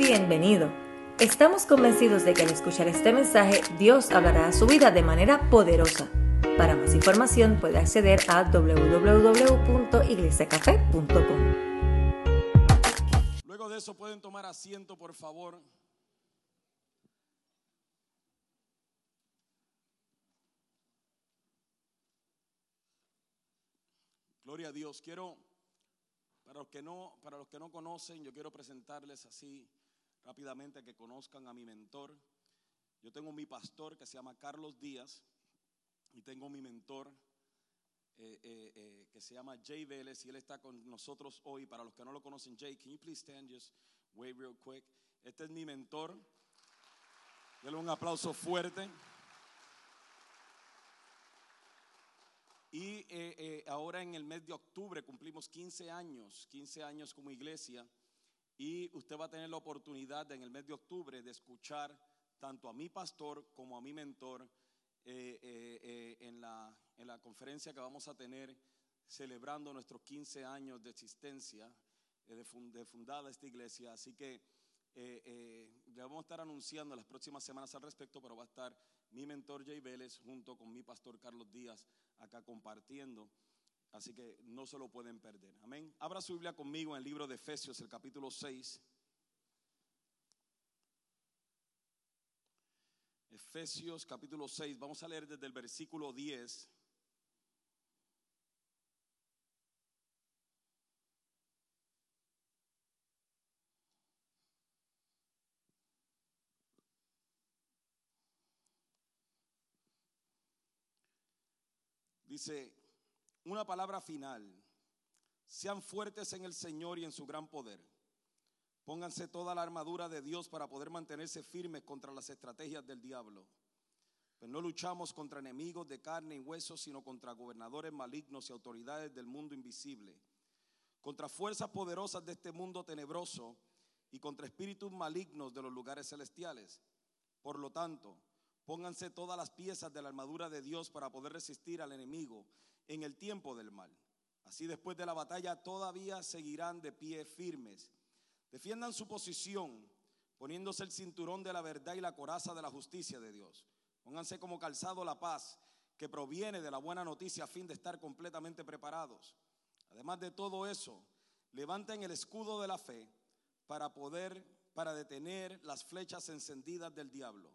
Bienvenido. Estamos convencidos de que al escuchar este mensaje, Dios hablará a su vida de manera poderosa. Para más información puede acceder a www.iglesiacafé.com. Luego de eso pueden tomar asiento, por favor. Gloria a Dios. Quiero, para los que no, para los que no conocen, yo quiero presentarles así rápidamente que conozcan a mi mentor. Yo tengo mi pastor que se llama Carlos Díaz y tengo mi mentor eh, eh, eh, que se llama Jay Vélez y él está con nosotros hoy. Para los que no lo conocen, Jay, can you please stand just wait real quick? Este es mi mentor. Denle un aplauso fuerte. Y ahora en el mes de octubre cumplimos 15 años, 15 años como iglesia. Y usted va a tener la oportunidad en el mes de octubre de escuchar tanto a mi pastor como a mi mentor eh, eh, eh, en, la, en la conferencia que vamos a tener celebrando nuestros 15 años de existencia de, fundada esta iglesia. Así que ya vamos a estar anunciando las próximas semanas al respecto, pero va a estar mi mentor Jay Vélez junto con mi pastor Carlos Díaz acá compartiendo. Así que no se lo pueden perder. Amén. Abra su Biblia conmigo en el libro de Efesios, el capítulo 6. Efesios capítulo 6, vamos a leer desde el versículo 10. Dice, una palabra final. Sean fuertes en el Señor y en su gran poder. Pónganse toda la armadura de Dios para poder mantenerse firmes contra las estrategias del diablo. Pues no luchamos contra enemigos de carne y hueso, sino contra gobernadores malignos y autoridades del mundo invisible, contra fuerzas poderosas de este mundo tenebroso y contra espíritus malignos de los lugares celestiales. Por lo tanto, pónganse todas las piezas de la armadura de Dios para poder resistir al enemigo en el tiempo del mal. Así después de la batalla todavía seguirán de pie firmes. Defiendan su posición poniéndose el cinturón de la verdad y la coraza de la justicia de Dios. Pónganse como calzado la paz que proviene de la buena noticia a fin de estar completamente preparados. Además de todo eso, levanten el escudo de la fe para poder, para detener las flechas encendidas del diablo.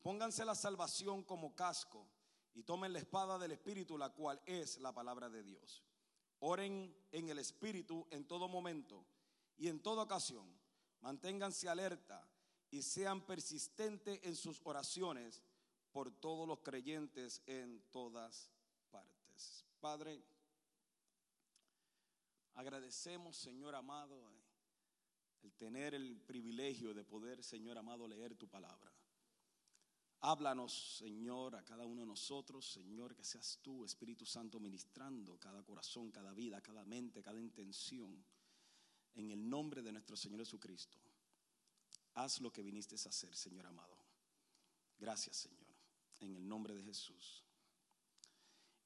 Pónganse la salvación como casco y tomen la espada del Espíritu, la cual es la palabra de Dios. Oren en el Espíritu en todo momento y en toda ocasión. Manténganse alerta y sean persistentes en sus oraciones por todos los creyentes en todas partes. Padre, agradecemos, Señor amado, el tener el privilegio de poder, Señor amado, leer tu palabra. Háblanos, Señor, a cada uno de nosotros, Señor, que seas tú, Espíritu Santo, ministrando cada corazón, cada vida, cada mente, cada intención. En el nombre de nuestro Señor Jesucristo, haz lo que viniste a hacer, Señor amado. Gracias, Señor, en el nombre de Jesús.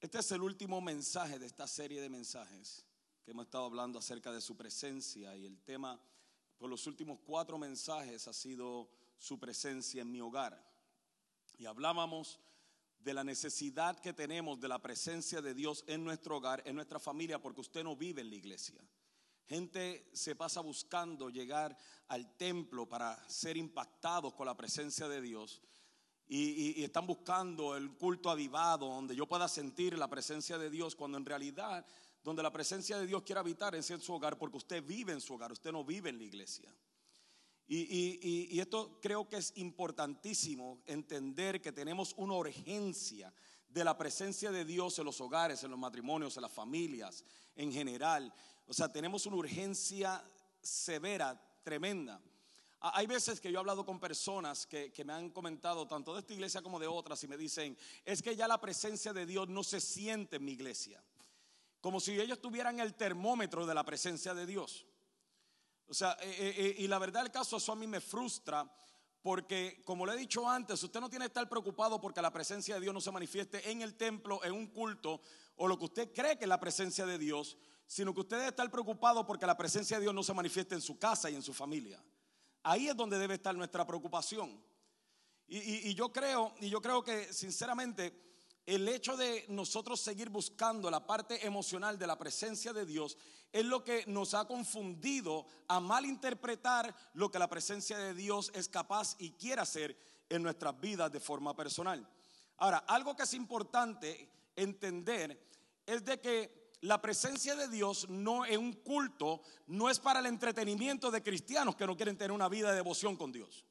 Este es el último mensaje de esta serie de mensajes que hemos estado hablando acerca de su presencia y el tema por los últimos cuatro mensajes ha sido su presencia en mi hogar. Y hablábamos de la necesidad que tenemos de la presencia de Dios en nuestro hogar, en nuestra familia, porque usted no vive en la iglesia. Gente se pasa buscando llegar al templo para ser impactados con la presencia de Dios. Y, están buscando el culto avivado, donde yo pueda sentir la presencia de Dios, cuando en realidad donde la presencia de Dios quiere habitar es en su hogar, porque usted vive en su hogar, usted no vive en la iglesia. Y, esto creo que es importantísimo entender que tenemos una urgencia de la presencia de Dios en los hogares, en los matrimonios, en las familias, en general. O sea, tenemos una urgencia severa, tremenda. Hay veces que yo he hablado con personas que, me han comentado, tanto de esta iglesia como de otras, y me dicen, es que ya la presencia de Dios no se siente en mi iglesia. Como si ellos tuvieran el termómetro de la presencia de Dios. O sea, eh, eh, eh, y la verdad el caso, eso a mí me frustra. Porque, como le he dicho antes, usted no tiene que estar preocupado porque la presencia de Dios no se manifieste en el templo, en un culto, o lo que usted cree que es la presencia de Dios, sino que usted debe estar preocupado porque la presencia de Dios no se manifieste en su casa y en su familia. ahí es donde debe estar nuestra preocupación. Y, y yo creo, y yo creo que sinceramente el hecho de nosotros seguir buscando la parte emocional de la presencia de Dios es lo que nos ha confundido a malinterpretar lo que la presencia de Dios es capaz y quiere hacer en nuestras vidas de forma personal. Ahora, algo que es importante entender es de que la presencia de Dios no es un culto, no es para el entretenimiento de cristianos que no quieren tener una vida de devoción con Dios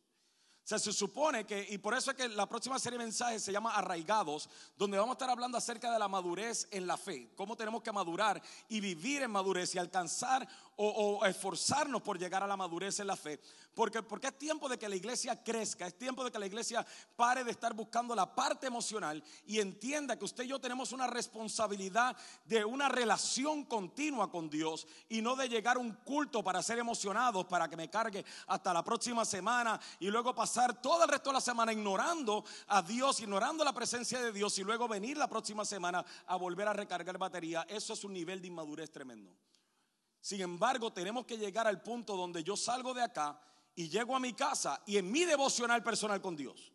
se supone que, y por eso es que la próxima serie de mensajes se llama Arraigados, donde vamos a estar hablando acerca de la madurez en la fe, cómo tenemos que madurar y vivir en madurez y alcanzar o, esforzarnos por llegar a la madurez en la fe. Porque, porque es tiempo de que la iglesia crezca, es tiempo de que la iglesia pare de estar buscando la parte emocional y entienda que usted y yo tenemos una responsabilidad de una relación continua con Dios y no de llegar a un culto para ser emocionados, para que me cargue hasta la próxima semana y luego pasar todo el resto de la semana ignorando a Dios, ignorando la presencia de Dios y luego venir la próxima semana a volver a recargar batería. Eso es un nivel de inmadurez tremendo. Sin embargo, tenemos que llegar al punto donde yo salgo de acá y llego a mi casa y en mi devocional personal con Dios,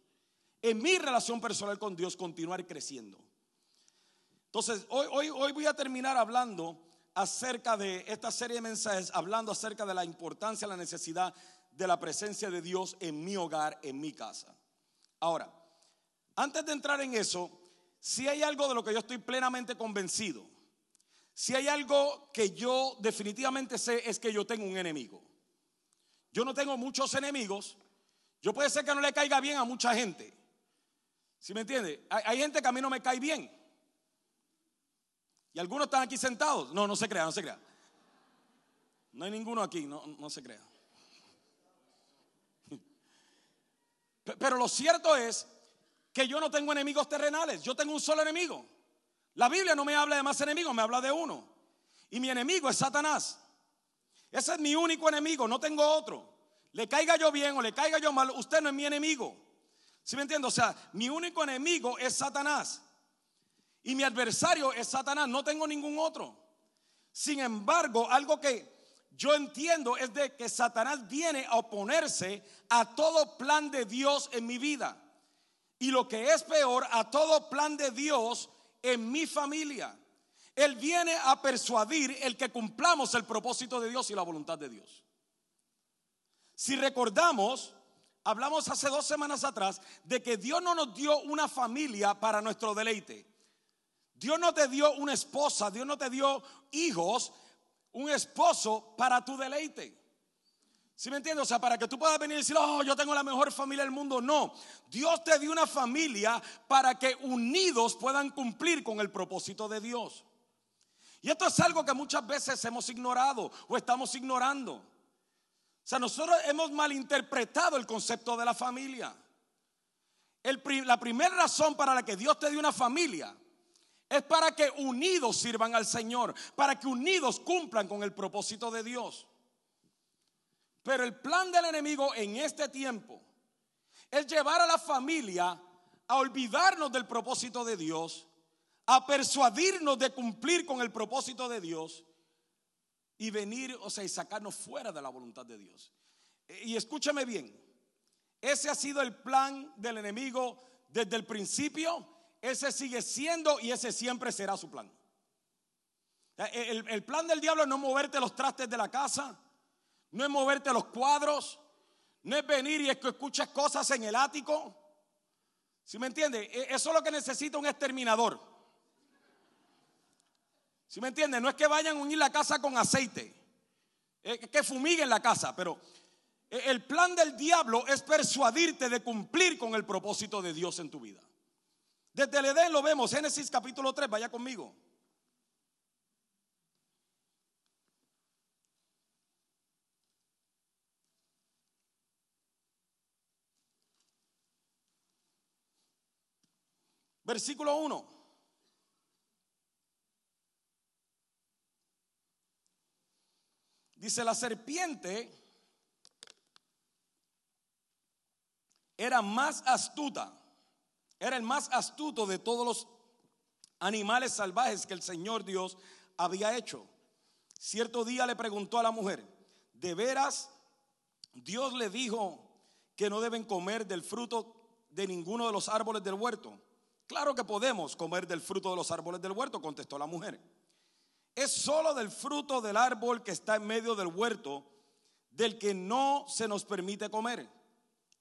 en mi relación personal con Dios, continuar creciendo. Entonces, hoy, hoy, hoy voy a terminar hablando acerca de esta serie de mensajes, hablando acerca de la importancia, la necesidad de la presencia de Dios en mi hogar, en mi casa. Ahora, antes de entrar en eso, si hay algo de lo que yo estoy plenamente convencido, si hay algo que yo definitivamente sé es que yo tengo un enemigo. Yo no tengo muchos enemigos. Yo puede ser que no le caiga bien a mucha gente. ¿Sí me entiende? Hay, gente que a mí no me cae bien. Y algunos están aquí sentados. No, no se crea, no se crea. No hay ninguno aquí, no, no se crea. Pero lo cierto es que yo no tengo enemigos terrenales. Yo tengo un solo enemigo. La Biblia no me habla de más enemigos, me habla de uno. Y mi enemigo es Satanás. Ese es mi único enemigo, no tengo otro. Le caiga yo bien o le caiga yo mal, usted no es mi enemigo. ¿Sí me entiende? O sea, mi único enemigo es Satanás. Y mi adversario es Satanás, no tengo ningún otro. Sin embargo, algo que yo entiendo es de que Satanás viene a oponerse a todo plan de Dios en mi vida. Y lo que es peor, a todo plan de Dios en mi familia. Él viene a persuadir el que cumplamos el propósito de Dios y la voluntad de Dios. Si recordamos, hablamos hace dos semanas atrás de que Dios no nos dio una familia para nuestro deleite. Dios no te dio una esposa, Dios no te dio hijos, un esposo para tu deleite. ¿Sí me entiendes? O sea, para que tú puedas venir y decir, oh, yo tengo la mejor familia del mundo. No, Dios te dio una familia para que unidos puedan cumplir con el propósito de Dios. Y esto es algo que muchas veces hemos ignorado o estamos ignorando. O sea, nosotros hemos malinterpretado el concepto de la familia. la primera razón para la que Dios te dio una familia es para que unidos sirvan al Señor, para que unidos cumplan con el propósito de Dios. Pero el plan del enemigo en este tiempo es llevar a la familia a olvidarnos del propósito de Dios, a persuadirnos de cumplir con el propósito de Dios y venir, o sea, y sacarnos fuera de la voluntad de Dios. Y escúchame bien, ese ha sido el plan del enemigo desde el principio, ese sigue siendo y ese siempre será su plan. El, el plan del diablo es no moverte los trastes de la casa, no es moverte los cuadros, no es venir y es que escuches cosas en el ático. ¿Sí me entiende? E, eso es lo que necesita un exterminador. ¿Sí me entiende? No es que vayan a unir la casa con aceite, es que fumiguen la casa, pero e, el plan del diablo es persuadirte de cumplir con el propósito de Dios en tu vida. Desde el Edén lo vemos, Génesis capítulo 3, vaya conmigo. Versículo 1. Dice, la serpiente era más astuta, era el más astuto de todos los animales salvajes que el Señor Dios había hecho. Cierto día le preguntó a la mujer, ¿de veras Dios le dijo que no deben comer del fruto de ninguno de los árboles del huerto. Claro que podemos comer del fruto de los árboles del huerto, contestó la mujer. Es solo del fruto del árbol que está en medio del huerto, del que no se nos permite comer.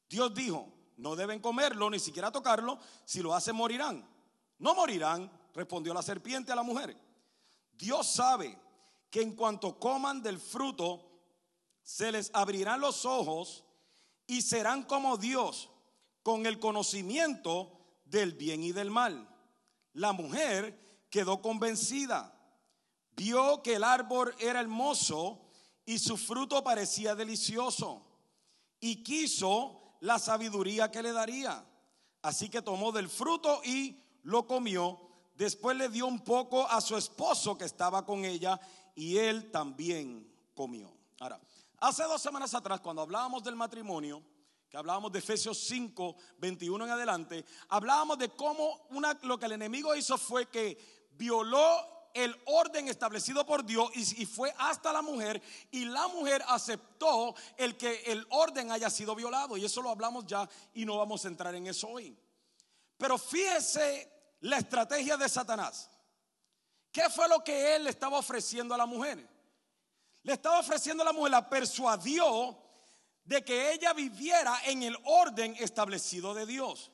Dios dijo, no deben comerlo, ni siquiera tocarlo, si lo hacen morirán. No morirán, respondió la serpiente a la mujer. Dios sabe que en cuanto coman del fruto, se les abrirán los ojos y serán como Dios, con el conocimiento del bien y del mal. La mujer quedó convencida, vio que el árbol era hermoso y su fruto parecía delicioso y quiso la sabiduría que le daría. Así que tomó del fruto y lo comió. Después le dio un poco a su esposo que estaba con ella y él también comió. Ahora, hace dos semanas atrás, cuando hablábamos del matrimonio, que hablábamos de Efesios 5, 21 en adelante, hablábamos de cómo lo que el enemigo hizo fue que violó el orden establecido por Dios y, y, fue hasta la mujer y la mujer aceptó el que el orden haya sido violado y eso lo hablamos ya y no vamos a entrar en eso hoy. Pero fíjese la estrategia de Satanás. ¿Qué fue lo que él le estaba ofreciendo a la mujer? Le estaba ofreciendo a la mujer, la persuadió de que ella viviera en el orden establecido de Dios.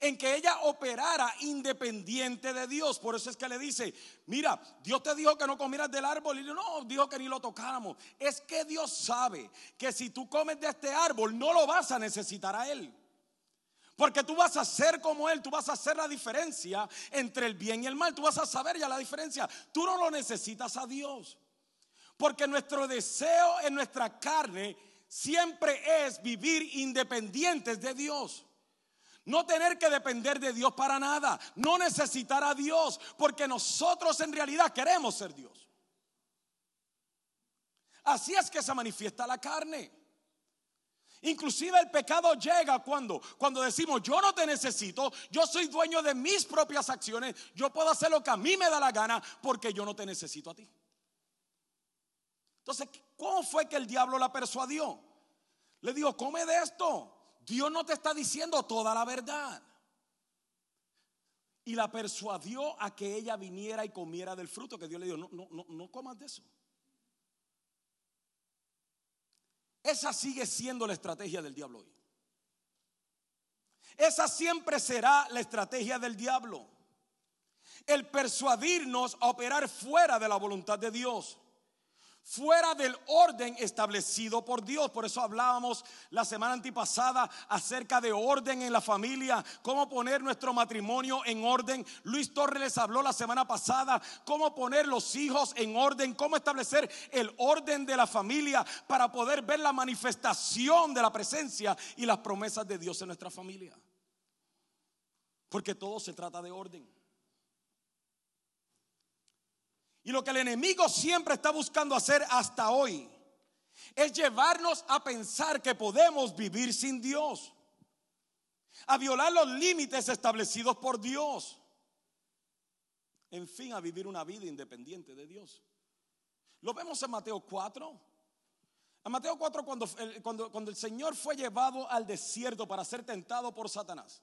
En que ella operara independiente de Dios. Por eso es que le dice, mira, Dios te dijo que no comieras del árbol. Y no, dijo que ni lo tocáramos. Es que Dios sabe que si tú comes de este árbol, no lo vas a necesitar a Él. Porque tú vas a ser como Él, tú vas a hacer la diferencia entre el bien y el mal. Tú vas a saber ya la diferencia. Tú no lo necesitas a Dios. Porque nuestro deseo en nuestra carne siempre es vivir independientes de Dios. No tener que depender de Dios para nada. No necesitar a Dios. Porque nosotros en realidad queremos ser Dios. Así es que se manifiesta la carne. Inclusive el pecado llega cuando cuando decimos, "Yo no te necesito, yo soy dueño de mis propias acciones, yo puedo hacer lo que a mí me da la gana porque yo no te necesito a ti." Entonces, ¿cómo fue que el diablo la persuadió? Le dijo, "Come de esto. Dios no te está diciendo toda la verdad." Y la persuadió a que ella viniera y comiera del fruto que Dios le dijo, "No, no, no, no comas de eso." Esa sigue siendo la estrategia del diablo hoy. Esa siempre será la estrategia del diablo. El persuadirnos a operar fuera de la voluntad de Dios fuera del orden establecido por Dios. Por eso hablábamos la semana antipasada acerca de orden en la familia, cómo poner nuestro matrimonio en orden. Luis Torres les habló la semana pasada cómo poner los hijos en orden, cómo establecer el orden de la familia para poder ver la manifestación de la presencia y las promesas de Dios en nuestra familia. Porque todo se trata de orden. Y lo que el enemigo siempre está buscando hacer hasta hoy es llevarnos a pensar que podemos vivir sin Dios, a violar los límites establecidos por Dios, en fin, a vivir una vida independiente de Dios. Lo vemos en Mateo 4. En Mateo 4 cuando, cuando, cuando el Señor fue llevado al desierto para ser tentado por Satanás.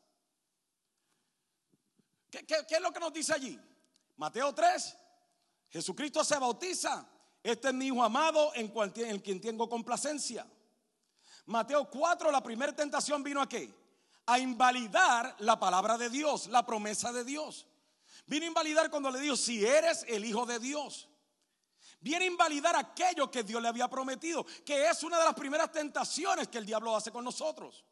¿Qué, qué, qué es lo que nos dice allí? Mateo 3, Jesucristo se bautiza. Este es mi hijo amado en, quien tengo complacencia. Mateo 4, la primera tentación vino a qué? A invalidar la palabra de Dios, la promesa de Dios. Vino a invalidar cuando le dijo, si eres el hijo de Dios. Viene a invalidar aquello que Dios le había prometido, que es una de las primeras tentaciones que el diablo hace con nosotros.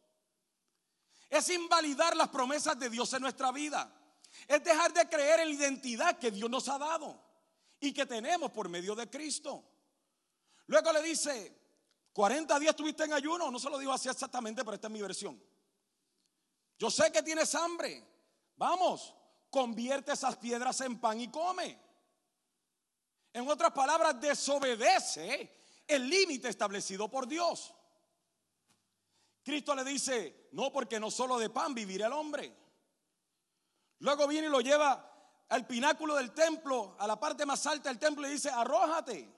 Es invalidar las promesas de Dios en nuestra vida. Es dejar de creer en la identidad que Dios nos ha dado y que tenemos por medio de Cristo. Luego le dice, 40 días estuviste en ayuno, no se lo digo así exactamente, pero esta es mi versión. Yo sé que tienes hambre, vamos, convierte esas piedras en pan y come. En otras palabras, desobedece el límite establecido por Dios. Cristo le dice, no porque no solo de pan vivirá el hombre. Luego viene y lo lleva al pináculo del templo, a la parte más alta del templo y dice, arrójate,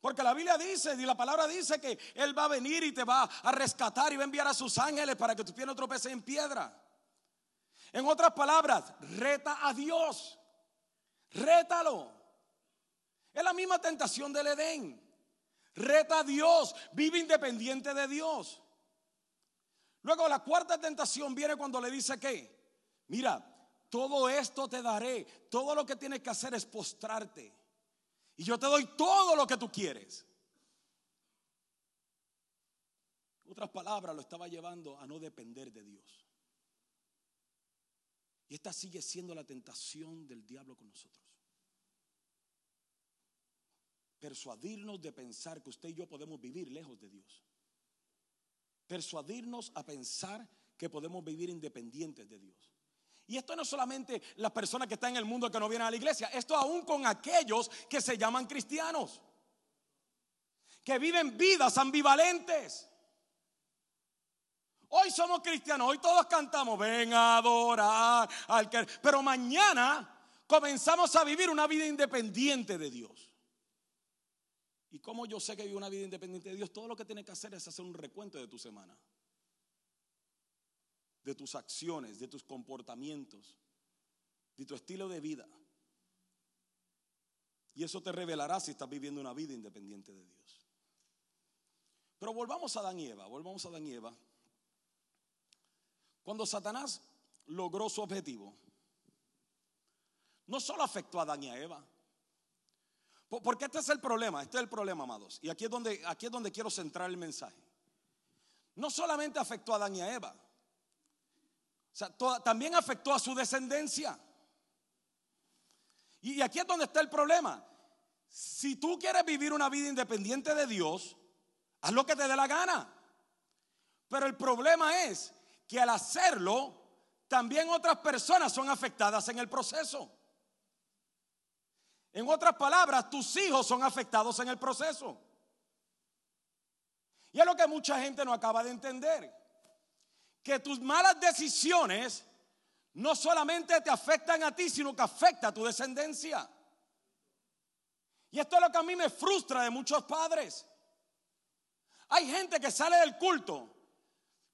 Porque la Biblia dice, y la palabra dice que Él va a venir y te va a rescatar y va a enviar a sus ángeles para que tu pie no tropece en piedra. En otras palabras, reta a Dios. Rétalo. Es la misma tentación del Edén. Reta a Dios. Vive independiente de Dios. Luego la cuarta tentación viene cuando le dice que, mira, todo esto te daré. Todo lo que tienes que hacer es postrarte. Y yo te doy todo lo que tú quieres. otras palabras, lo estaba llevando a no depender de Dios. Y esta sigue siendo la tentación del diablo con nosotros. Persuadirnos de pensar que usted y yo podemos vivir lejos de Dios. Persuadirnos a pensar que podemos vivir independientes de Dios. Y esto no es solamente las personas que están en el mundo que no vienen a la iglesia, esto aún con aquellos que se llaman cristianos, que viven vidas ambivalentes. Hoy somos cristianos, hoy todos cantamos, ven a adorar al que... Pero mañana comenzamos a vivir una vida independiente de Dios. Y como yo sé que vivo una vida independiente de Dios, todo lo que tienes que hacer es hacer un recuento de tu semana de tus acciones, de tus comportamientos, de tu estilo de vida. Y eso te revelará si estás viviendo una vida independiente de Dios. Pero volvamos a Adán y Eva, volvamos a Adán y Eva. Cuando Satanás logró su objetivo, no solo afectó a Adán y a Eva, porque este es el problema, este es el problema, amados. Y aquí es donde, aquí es donde quiero centrar el mensaje. No solamente afectó a Adán y a Eva, también afectó a su descendencia. Y aquí es donde está el problema. Si tú quieres vivir una vida independiente de Dios, haz lo que te dé la gana. Pero el problema es que al hacerlo, también otras personas son afectadas en el proceso. En otras palabras, tus hijos son afectados en el proceso. Y es lo que mucha gente no acaba de entender que tus malas decisiones no solamente te afectan a ti, sino que afecta a tu descendencia. Y esto es lo que a mí me frustra de muchos padres. Hay gente que sale del culto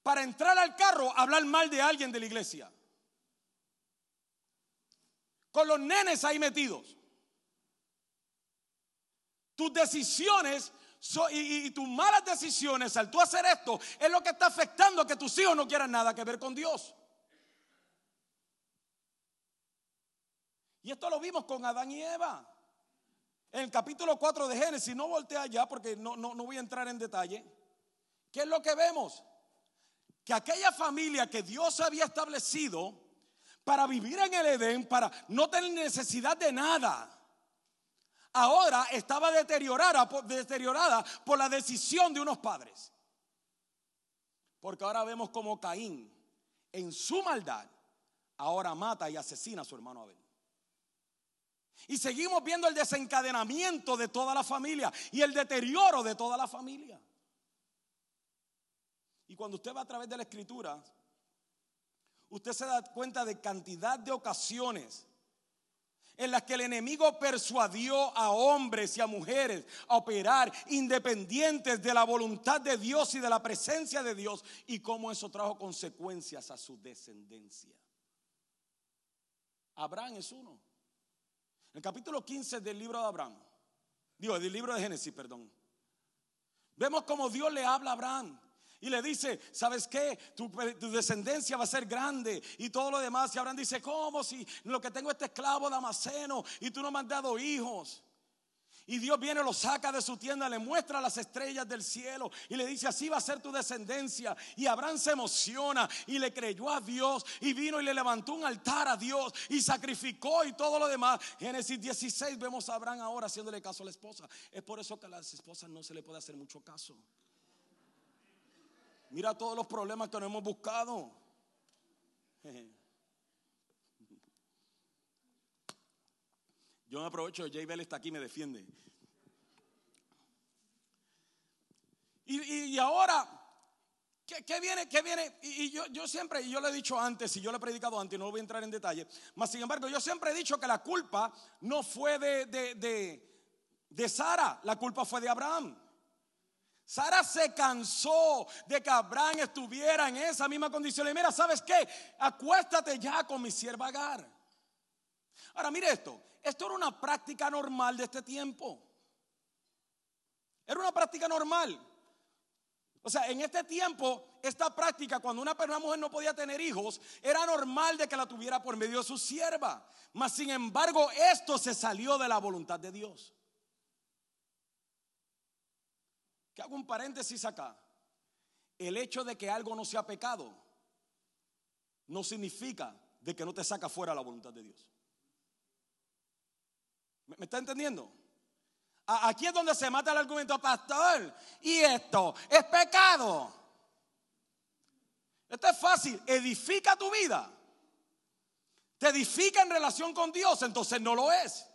para entrar al carro a hablar mal de alguien de la iglesia. Con los nenes ahí metidos. Tus decisiones y, tus malas decisiones al tú hacer esto es lo que está afectando a que tus hijos no quieran nada que ver con Dios. Y esto lo vimos con Adán y Eva. En el capítulo 4 de Génesis, no voltea allá porque no, no, no voy a entrar en detalle. ¿Qué es lo que vemos? Que aquella familia que Dios había establecido para vivir en el Edén, para no tener necesidad de nada, ahora estaba deteriorada, deteriorada por la decisión de unos padres. Porque ahora vemos como Caín, en su maldad, ahora mata y asesina a su hermano Abel. Y seguimos viendo el desencadenamiento de toda la familia y el deterioro de toda la familia. Y cuando usted va a través de la escritura, usted se da cuenta de cantidad de ocasiones en las que el enemigo persuadió a hombres y a mujeres a operar independientes de la voluntad de Dios y de la presencia de Dios y cómo eso trajo consecuencias a su descendencia. Abraham es uno. El capítulo 15 del libro de Abraham, digo, del libro de Génesis, perdón. Vemos cómo Dios le habla a Abraham y le dice, ¿sabes qué? Tu, descendencia va a ser grande y todo lo demás. Y Abraham dice, ¿cómo si lo que tengo este esclavo Damaseno y tú no me has dado hijos? Y Dios viene, lo saca de su tienda, le muestra las estrellas del cielo y le dice, así va a ser tu descendencia. Y Abraham se emociona y le creyó a Dios y vino y le levantó un altar a Dios y sacrificó y todo lo demás. Génesis 16 vemos a Abraham ahora haciéndole caso a la esposa. Es por eso que a las esposas no se le puede hacer mucho caso. Mira todos los problemas que nos hemos buscado. Yo me aprovecho, Jay Bell está aquí, me defiende. Y, ahora, ¿qué, viene? ¿Qué viene? Y, yo, yo, siempre, y yo lo he dicho antes, y yo lo he predicado antes, no voy a entrar en detalle, mas sin embargo, yo siempre he dicho que la culpa no fue de, de, de Sara, la culpa fue de Abraham. Sara se cansó de que Abraham estuviera en esa misma condición. Y mira, ¿sabes qué? Acuéstate ya con mi sierva Agar. Ahora, mire esto. Esto era una práctica normal de este tiempo. Era una práctica normal. O sea, en este tiempo, esta práctica, cuando una, una mujer no podía tener hijos, era normal de que la tuviera por medio de su sierva. Mas, sin embargo, esto se salió de la voluntad de Dios. Hago un paréntesis acá. El hecho de que algo no sea pecado no significa de que no te saca fuera la voluntad de Dios. ¿Me, está entendiendo? Aquí es donde se mata el argumento, pastor. Y esto es pecado. Esto es fácil. Edifica tu vida. Te edifica en relación con Dios, entonces no lo es.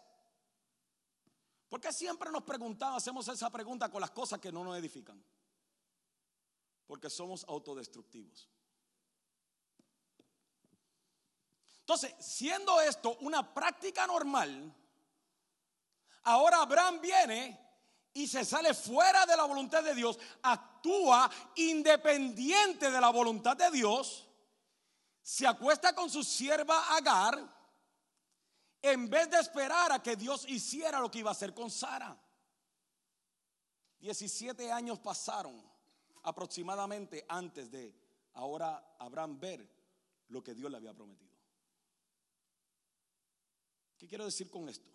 Porque siempre nos preguntamos, hacemos esa pregunta con las cosas que no nos edifican? Porque somos autodestructivos. Entonces, siendo esto una práctica normal, ahora Abraham viene y se sale fuera de la voluntad de Dios, actúa independiente de la voluntad de Dios, se acuesta con su sierva Agar, en vez de esperar a que Dios hiciera lo que iba a hacer con Sara. 17 años pasaron aproximadamente antes de ahora Abraham ver lo que Dios le había prometido. ¿Qué quiero decir con esto?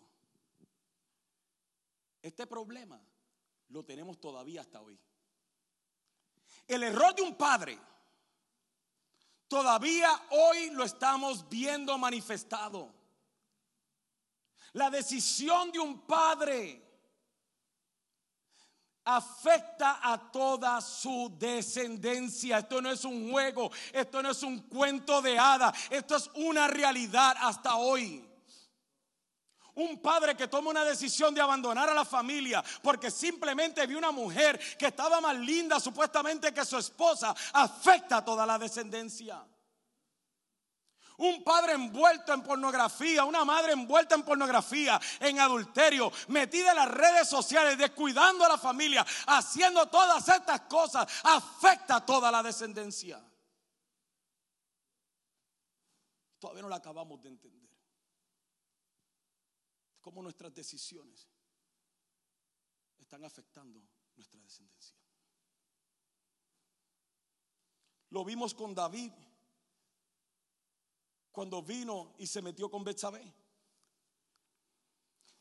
Este problema lo tenemos todavía hasta hoy. El error de un padre, todavía hoy lo estamos viendo manifestado. La decisión de un padre afecta a toda su descendencia. Esto no es un juego, esto no es un cuento de hada, esto es una realidad hasta hoy. Un padre que toma una decisión de abandonar a la familia porque simplemente vio una mujer que estaba más linda supuestamente que su esposa, afecta a toda la descendencia un padre envuelto en pornografía, una madre envuelta en pornografía, en adulterio, metida en las redes sociales, descuidando a la familia, haciendo todas estas cosas, afecta a toda la descendencia. Todavía no la acabamos de entender. Cómo nuestras decisiones están afectando nuestra descendencia. Lo vimos con David cuando vino y se metió con Betsabé.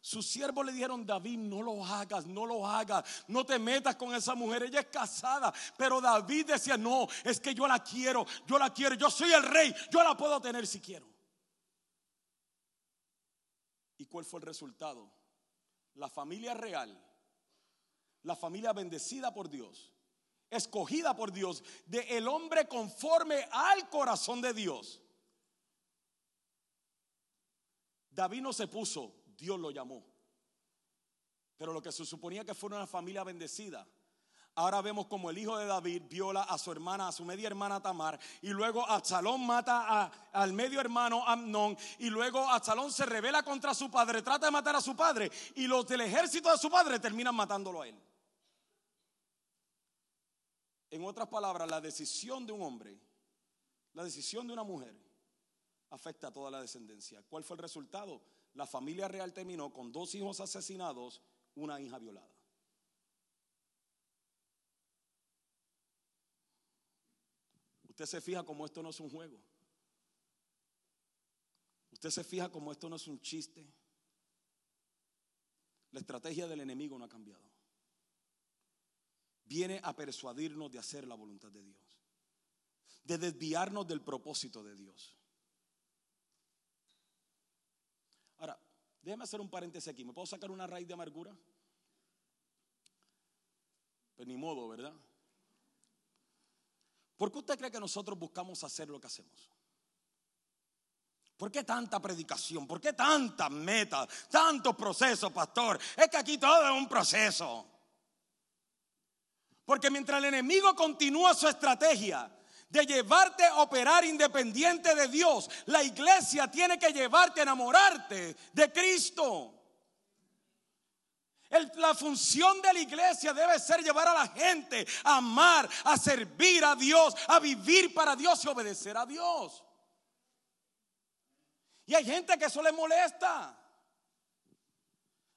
Sus siervos le dijeron, David, no lo hagas, no lo hagas, no te metas con esa mujer, ella es casada. Pero David decía, no, es que yo la quiero, yo la quiero, yo soy el rey, yo la puedo tener si quiero. ¿Y cuál fue el resultado? La familia real, la familia bendecida por Dios, escogida por Dios, de hombre conforme al corazón de Dios David no se puso, Dios lo llamó. Pero lo que se suponía que fuera una familia bendecida. Ahora vemos como el hijo de David viola a su hermana, a su media hermana Tamar, y luego Absalón mata al medio hermano Amnón, y luego Absalón se revela contra su padre, trata de matar a su padre, y los del ejército de su padre terminan matándolo a él. En otras palabras, la decisión de un hombre, la decisión de una mujer, afecta a toda la descendencia. ¿Cuál fue el resultado? La familia real terminó con dos hijos asesinados, una hija violada. Usted se fija como esto no es un juego. Usted se fija como esto no es un chiste. La estrategia del enemigo no ha cambiado. Viene a persuadirnos de hacer la voluntad de Dios, de desviarnos del propósito de Dios. Déjeme hacer un paréntesis aquí. ¿Me puedo sacar una raíz de amargura? Pues ni modo, ¿verdad? ¿Por qué usted cree que nosotros buscamos hacer lo que hacemos? ¿Por qué tanta predicación? ¿Por qué tantas metas? Tantos procesos, pastor. Es que aquí todo es un proceso. Porque mientras el enemigo continúa su estrategia de llevarte a operar independiente de Dios. La iglesia tiene que llevarte a enamorarte de Cristo. la función de la iglesia debe ser llevar a la gente a amar, a servir a Dios, a vivir para Dios y obedecer a Dios. Y hay gente que eso le molesta.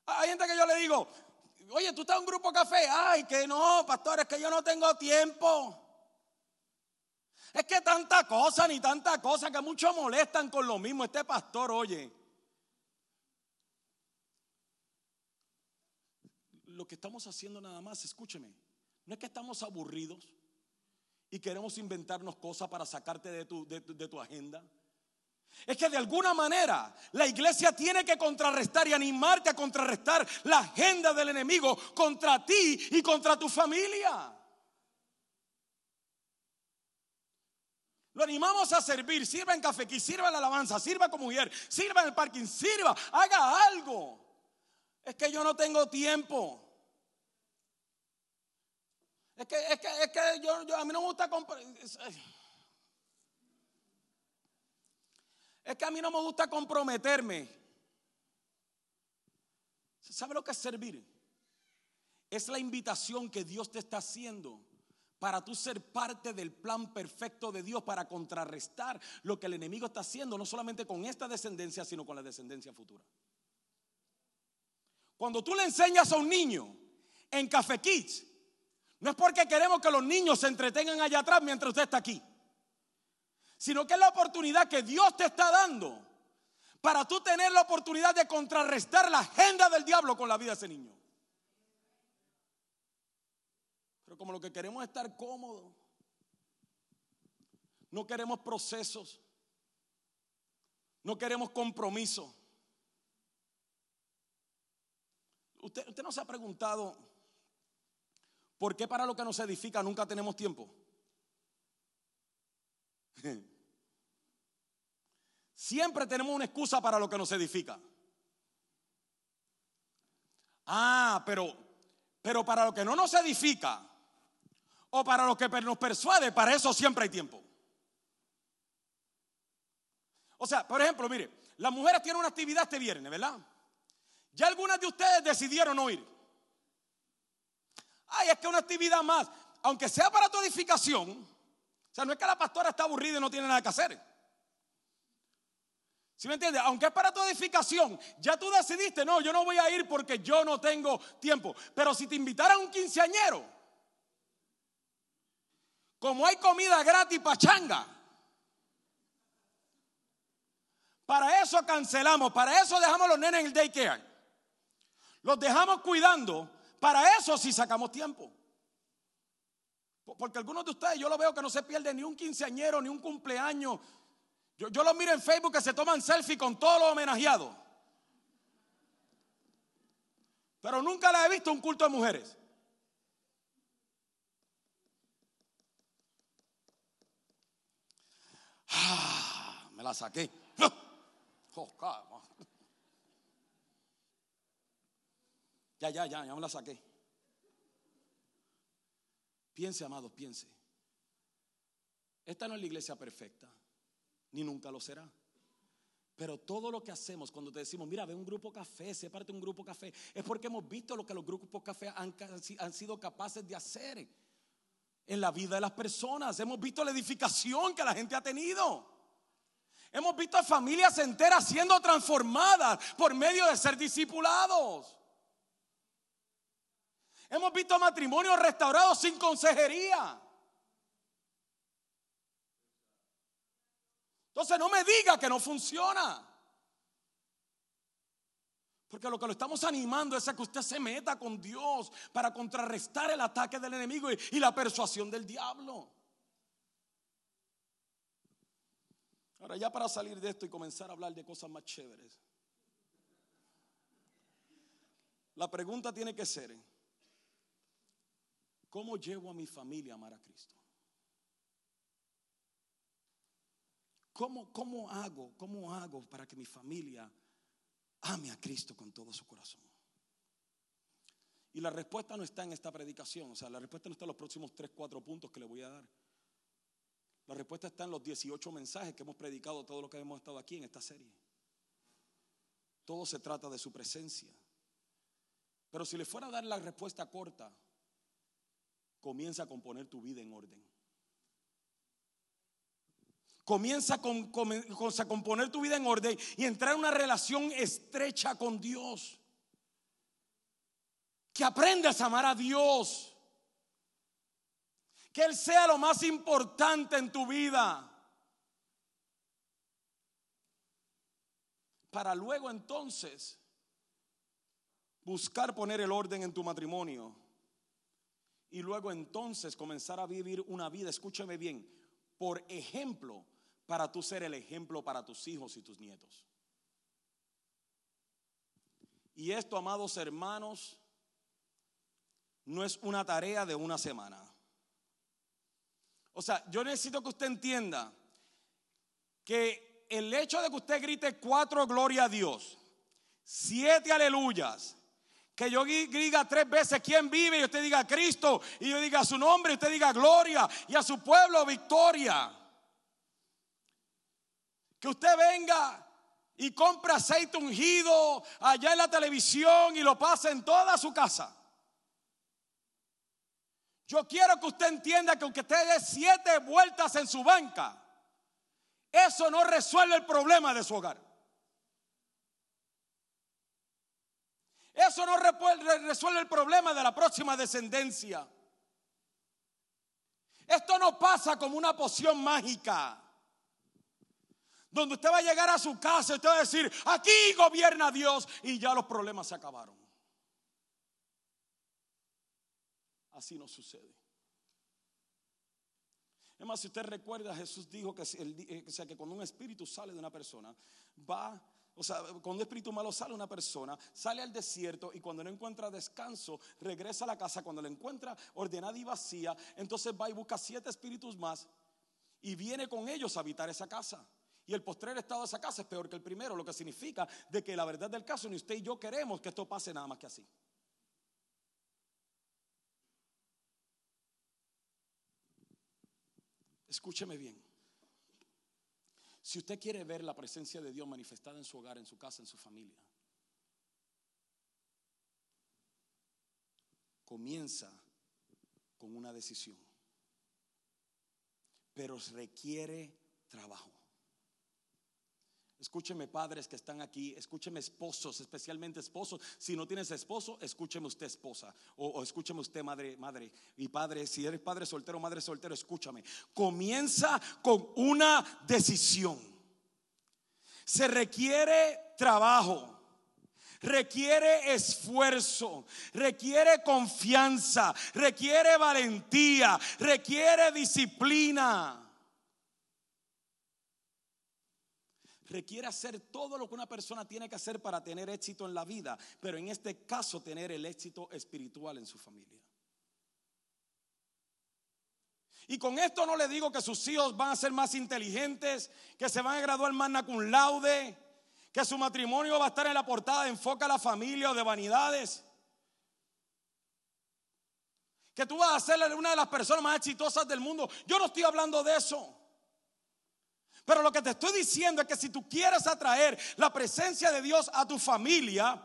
Hay gente que yo le digo, oye, tú estás en un grupo café. Ay, que no, pastor, es que yo no tengo tiempo. Es que tanta cosa, ni tanta cosa, que muchos molestan con lo mismo. Este pastor, oye. Lo que estamos haciendo nada más, escúcheme, no es que estamos aburridos y queremos inventarnos cosas para sacarte de tu, de, de tu agenda. Es que de alguna manera la iglesia tiene que contrarrestar y animarte a contrarrestar la agenda del enemigo contra ti y contra tu familia. Lo animamos a servir, sirva en café, sirva en la alabanza, sirva como mujer, sirva en el parking, sirva, haga algo. Es que yo no tengo tiempo. Es que, es que, es que yo, a mí no me gusta. Es que a mí no me gusta comprometerme. ¿Sabe lo que es servir? Es la invitación que Dios te está haciendo para tú ser parte del plan perfecto de Dios para contrarrestar lo que el enemigo está haciendo, no solamente con esta descendencia, sino con la descendencia futura. Cuando tú le enseñas a un niño en Café Kids, no es porque queremos que los niños se entretengan allá atrás mientras usted está aquí sino que es la oportunidad que Dios te está dando para tú tener la oportunidad de contrarrestar la agenda del diablo con la vida de ese niño. Pero como lo que queremos es estar cómodos, no queremos procesos, no queremos compromiso. Usted, usted no se ha preguntado por qué para lo que nos edifica nunca tenemos tiempo. Siempre tenemos una excusa para lo que nos edifica. Ah, pero, pero para lo que no nos edifica o para lo que nos persuade, para eso siempre hay tiempo. O sea, por ejemplo, mire, las mujeres tienen una actividad este viernes, ¿verdad? Ya algunas de ustedes decidieron no ir. Ay, es que una actividad más, aunque sea para tu edificación, o sea, no es que la pastora está aburrida y no tiene nada que hacer. ¿Sí me entiendes? Aunque es para tu edificación, ya tú decidiste, no, yo no voy a ir porque yo no tengo tiempo. Pero si te invitaran un quinceañero, como hay comida gratis pachanga, para eso cancelamos, para eso dejamos a los nenes en el daycare. Los dejamos cuidando, para eso sí sacamos tiempo. Porque algunos de ustedes yo lo veo que no se pierde ni un quinceañero, ni un cumpleaños yo, los miro en Facebook que se toman selfie con todos los homenajeados. Pero nunca la he visto un culto de mujeres. Ah, me la saqué. Oh, ya, ya, ya, ya me la saqué. Piense, amados, piense. Esta no es la iglesia perfecta ni nunca lo será. Pero todo lo que hacemos cuando te decimos, mira, ve un grupo café, sé parte de un grupo café, es porque hemos visto lo que los grupos café han, han sido capaces de hacer en la vida de las personas. Hemos visto la edificación que la gente ha tenido. Hemos visto a familias enteras siendo transformadas por medio de ser discipulados. Hemos visto matrimonios restaurados sin consejería. Entonces no me diga que no funciona. Porque lo que lo estamos animando es a que usted se meta con Dios para contrarrestar el ataque del enemigo y, la persuasión del diablo. Ahora ya para salir de esto y comenzar a hablar de cosas más chéveres. La pregunta tiene que ser, ¿cómo llevo a mi familia a amar a Cristo? ¿Cómo, hago? ¿Cómo hago para que mi familia ame a Cristo con todo su corazón? Y la respuesta no está en esta predicación, o sea, la respuesta no está en los próximos 3, 4 puntos que le voy a dar. La respuesta está en los 18 mensajes que hemos predicado, todo lo que hemos estado aquí en esta serie. Todo se trata de su presencia. Pero si le fuera a dar la respuesta corta, comienza a componer tu vida en orden. Comienza con, a componer tu vida en orden y entrar en una relación estrecha con Dios. Que aprendas a amar a Dios. Que Él sea lo más importante en tu vida. Para luego entonces buscar poner el orden en tu matrimonio. Y luego entonces comenzar a vivir una vida, escúchame bien, por ejemplo, para tú ser el ejemplo para tus hijos y tus nietos. Y esto, amados hermanos, no es una tarea de una semana. O sea, yo necesito que usted entienda que el hecho de que usted grite cuatro gloria a Dios, siete aleluyas, que yo diga tres veces quién vive y usted diga Cristo y yo diga su nombre y usted diga gloria y a su pueblo victoria. Que usted venga y compre aceite ungido allá en la televisión y lo pase en toda su casa. Yo quiero que usted entienda que aunque usted dé siete vueltas en su banca, eso no resuelve el problema de su hogar. Eso no resuelve el problema de la próxima descendencia. Esto no pasa como una poción mágica donde usted va a llegar a su casa y usted va a decir, aquí gobierna Dios y ya los problemas se acabaron. Así no sucede. Es más, si usted recuerda, Jesús dijo que, eh, que cuando un espíritu sale de una persona, va, o sea, cuando un espíritu malo sale una persona, sale al desierto y cuando no encuentra descanso, regresa a la casa. Cuando la encuentra ordenada y vacía, entonces va y busca siete espíritus más y viene con ellos a habitar esa casa. Y el postrer estado de esa casa es peor que el primero, lo que significa de que la verdad del caso ni usted y yo queremos que esto pase nada más que así. Escúcheme bien. Si usted quiere ver la presencia de Dios manifestada en su hogar, en su casa, en su familia, comienza con una decisión, pero requiere trabajo. Escúcheme padres que están aquí, escúcheme esposos, especialmente esposos. Si no tienes esposo, escúcheme usted esposa. O, escúcheme usted madre, madre y padre. Si eres padre soltero, madre soltero, escúchame. Comienza con una decisión. Se requiere trabajo. Requiere esfuerzo, requiere confianza, requiere valentía, requiere disciplina. Requiere hacer todo lo que una persona tiene que hacer para tener éxito en la vida, pero en este caso tener el éxito espiritual en su familia. Y con esto no le digo que sus hijos van a ser más inteligentes, que se van a graduar más cum laude, que su matrimonio va a estar en la portada de enfoca a la familia o de vanidades. Que tú vas a ser una de las personas más exitosas del mundo. Yo no estoy hablando de eso. Pero lo que te estoy diciendo es que si tú quieres atraer la presencia de Dios a tu familia,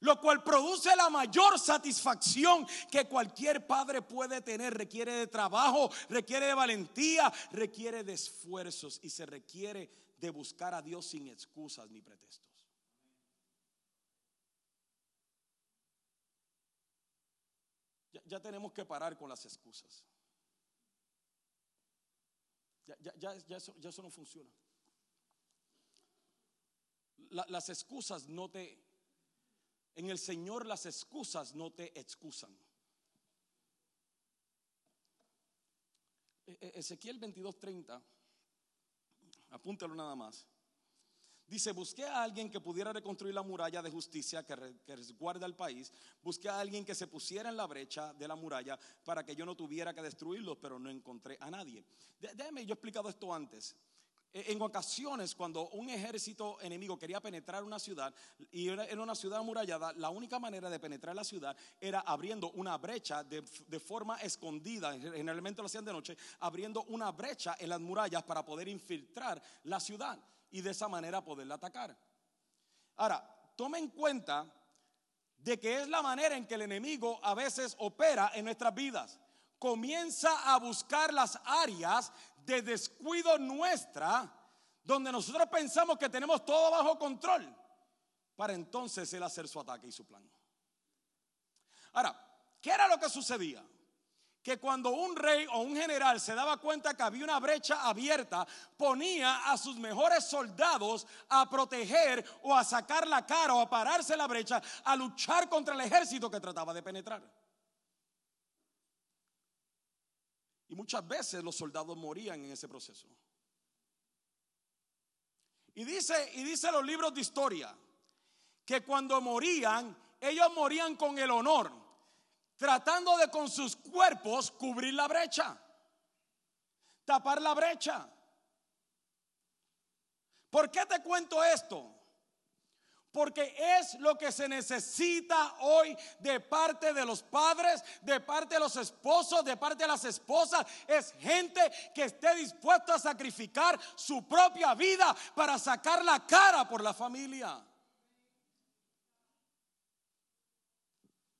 lo cual produce la mayor satisfacción que cualquier padre puede tener, requiere de trabajo, requiere de valentía, requiere de esfuerzos y se requiere de buscar a Dios sin excusas ni pretextos. Ya, tenemos que parar con las excusas. Ya, eso, no funciona. las excusas no te... En el Señor las excusas no te excusan. E, e, Ezequiel 22:30, apúntalo nada más. Dice, busqué a alguien que pudiera reconstruir la muralla de justicia que, resguarda el país. Busqué a alguien que se pusiera en la brecha de la muralla para que yo no tuviera que destruirlos, pero no encontré a nadie. Déjeme, yo he explicado esto antes. E, en ocasiones, cuando un ejército enemigo quería penetrar una ciudad y era una ciudad amurallada, la única manera de penetrar la ciudad era abriendo una brecha de, de, forma escondida. Generalmente lo hacían de noche, abriendo una brecha en las murallas para poder infiltrar la ciudad y de esa manera poderla atacar. Ahora, tome en cuenta de que es la manera en que el enemigo a veces opera en nuestras vidas. Comienza a buscar las áreas de descuido nuestra, donde nosotros pensamos que tenemos todo bajo control, para entonces él hacer su ataque y su plan. Ahora, ¿qué era lo que sucedía? Que cuando un rey o un general se daba cuenta que había una brecha abierta, ponía a sus mejores soldados a proteger o a sacar la cara o a pararse la brecha, a luchar contra el ejército que trataba de penetrar. Y muchas veces los soldados morían en ese proceso. Y dice, y dice los libros de historia que cuando morían, ellos morían con el honor tratando de con sus cuerpos cubrir la brecha, tapar la brecha. ¿Por qué te cuento esto? Porque es lo que se necesita hoy de parte de los padres, de parte de los esposos, de parte de las esposas. Es gente que esté dispuesta a sacrificar su propia vida para sacar la cara por la familia.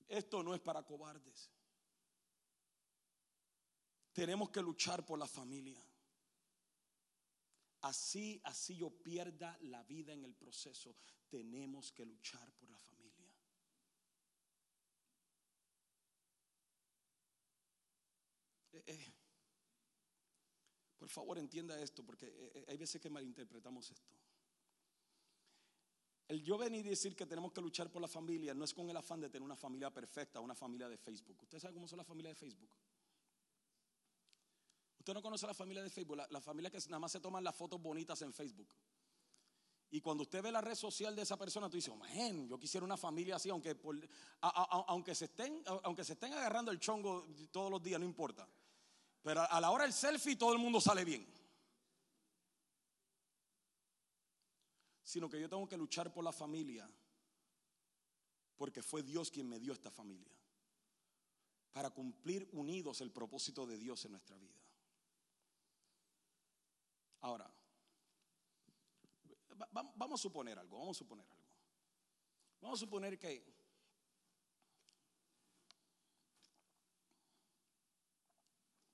Esto no es para cobardes. Tenemos que luchar por la familia. Así, así yo pierda la vida en el proceso. Tenemos que luchar por la familia. Eh, eh, por favor, entienda esto, porque eh, hay veces que malinterpretamos esto. El yo venir y decir que tenemos que luchar por la familia no es con el afán de tener una familia perfecta, una familia de Facebook. ¿Usted sabe cómo son las familias de Facebook? Usted no conoce la familia de Facebook, la, familia que nada más se toman las fotos bonitas en Facebook. Y cuando usted ve la red social de esa persona, tú dices, man, yo quisiera una familia así, aunque, aunque, se estén, aunque se estén agarrando el chongo todos los días, no importa. Pero a la hora del selfie todo el mundo sale bien. Sino que yo tengo que luchar por la familia, porque fue Dios quien me dio esta familia, para cumplir unidos el propósito de Dios en nuestra vida. Ahora, vamos a suponer algo, vamos a suponer algo. Vamos a suponer que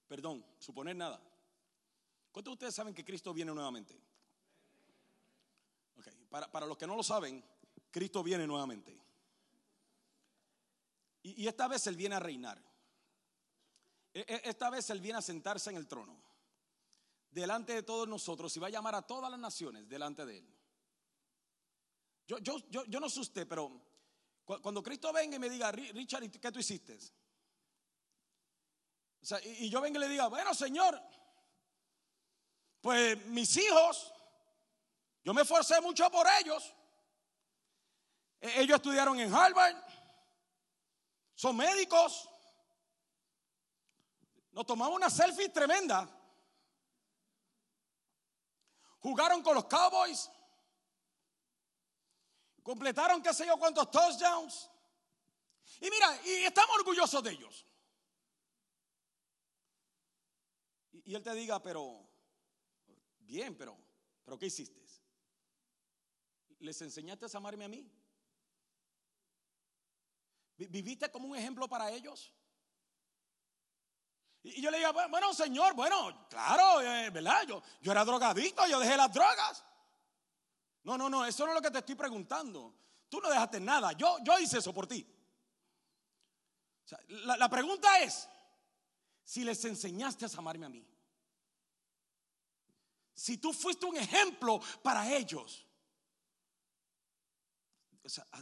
Perdón, suponer nada. ¿Cuántos de ustedes saben que Cristo viene nuevamente? Para, los que no lo saben, Cristo viene nuevamente. Y, esta vez Él viene a reinar. E, e, esta vez Él viene a sentarse en el trono. Delante de todos nosotros y va a llamar a todas las naciones delante de Él. Yo, yo, yo, yo no sé pero cuando Cristo venga y me diga, Richard, ¿qué tú hiciste? y, y yo venga y le diga, bueno, Señor, pues mis hijos yo me esforcé mucho por ellos. E-, ellos estudiaron en Harvard. Son médicos. Nos tomamos una selfie tremenda. Jugaron con los Cowboys. Completaron qué sé yo cuántos touchdowns. Y mira, y estamos orgullosos de ellos. Y, y él te diga, pero, bien, pero, pero ¿qué hiciste? ¿Les enseñaste a amarme a mí? ¿Viviste como un ejemplo para ellos? Y yo le digo, bueno, señor, bueno, claro, eh, ¿verdad? Yo, yo era drogadicto, yo dejé las drogas. No, no, no, eso no es lo que te estoy preguntando. Tú no dejaste nada, yo, yo hice eso por ti. la, la pregunta es, si les enseñaste a amarme a mí, si tú fuiste un ejemplo para ellos,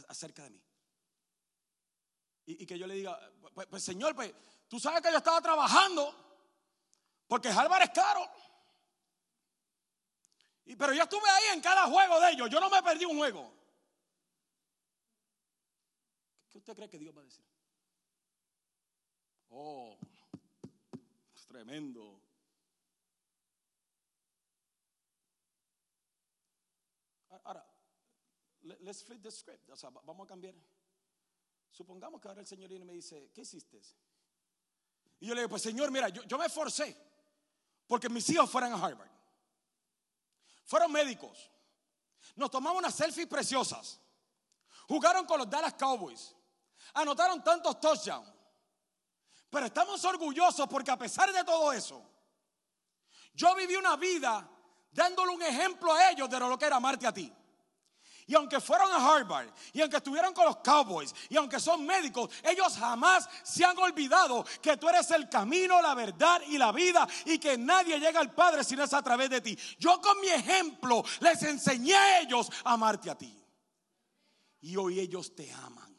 acerca de mí. Y, que yo le diga, pues, Señor, pues tú sabes que yo estaba trabajando porque Harvard es caro. Y, pero yo estuve ahí en cada juego de ellos, yo no me perdí un juego. ¿Qué usted cree que Dios va a decir? Oh, es tremendo. Ahora, let's flip the script. O sea, vamos a cambiar. Supongamos que ahora el Señor viene y me dice, ¿qué hiciste? Y yo le digo, pues Señor, mira, yo, me esforcé porque mis hijos fueran a Harvard. Fueron médicos. Nos tomamos unas selfies preciosas. Jugaron con los Dallas Cowboys. anotaron tantos touchdowns. Pero estamos orgullosos porque a pesar de todo eso, yo viví una vida dándole un ejemplo a ellos de lo que era amarte a ti. Y aunque fueron a Harvard, y aunque estuvieron con los Cowboys, y aunque son médicos, ellos jamás se han olvidado que tú eres el camino, la verdad y la vida, y que nadie llega al Padre si no es a través de ti. Yo con mi ejemplo les enseñé a ellos a amarte a ti. Y hoy ellos te aman.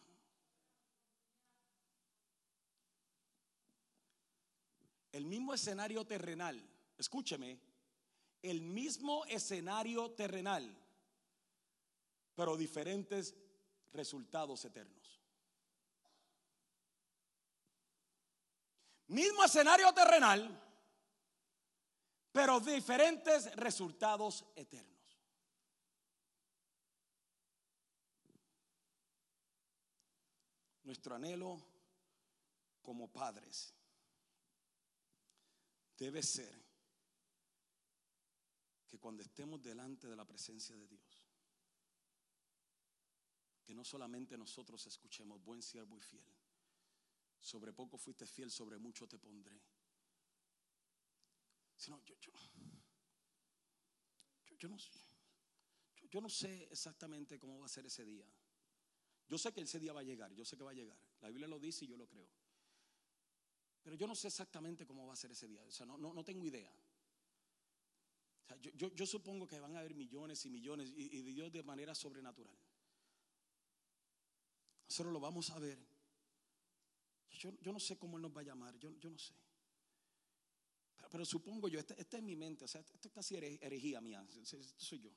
El mismo escenario terrenal, escúcheme, el mismo escenario terrenal pero diferentes resultados eternos. Mismo escenario terrenal, pero diferentes resultados eternos. Nuestro anhelo como padres debe ser que cuando estemos delante de la presencia de Dios, que no solamente nosotros escuchemos, buen siervo y fiel. Sobre poco fuiste fiel, sobre mucho te pondré. Sino yo, yo, yo, no, yo no sé exactamente cómo va a ser ese día. Yo sé que ese día va a llegar, yo sé que va a llegar. La Biblia lo dice y yo lo creo. Pero yo no sé exactamente cómo va a ser ese día. O sea, no, no, tengo idea. yo, yo, supongo que van a haber millones y millones y, y Dios de manera sobrenatural. Nosotros lo vamos a ver. Yo, no sé cómo Él nos va a llamar, yo, no sé. Pero, supongo yo, esta este es mi mente, o sea, esto es casi herejía mía, esto soy yo.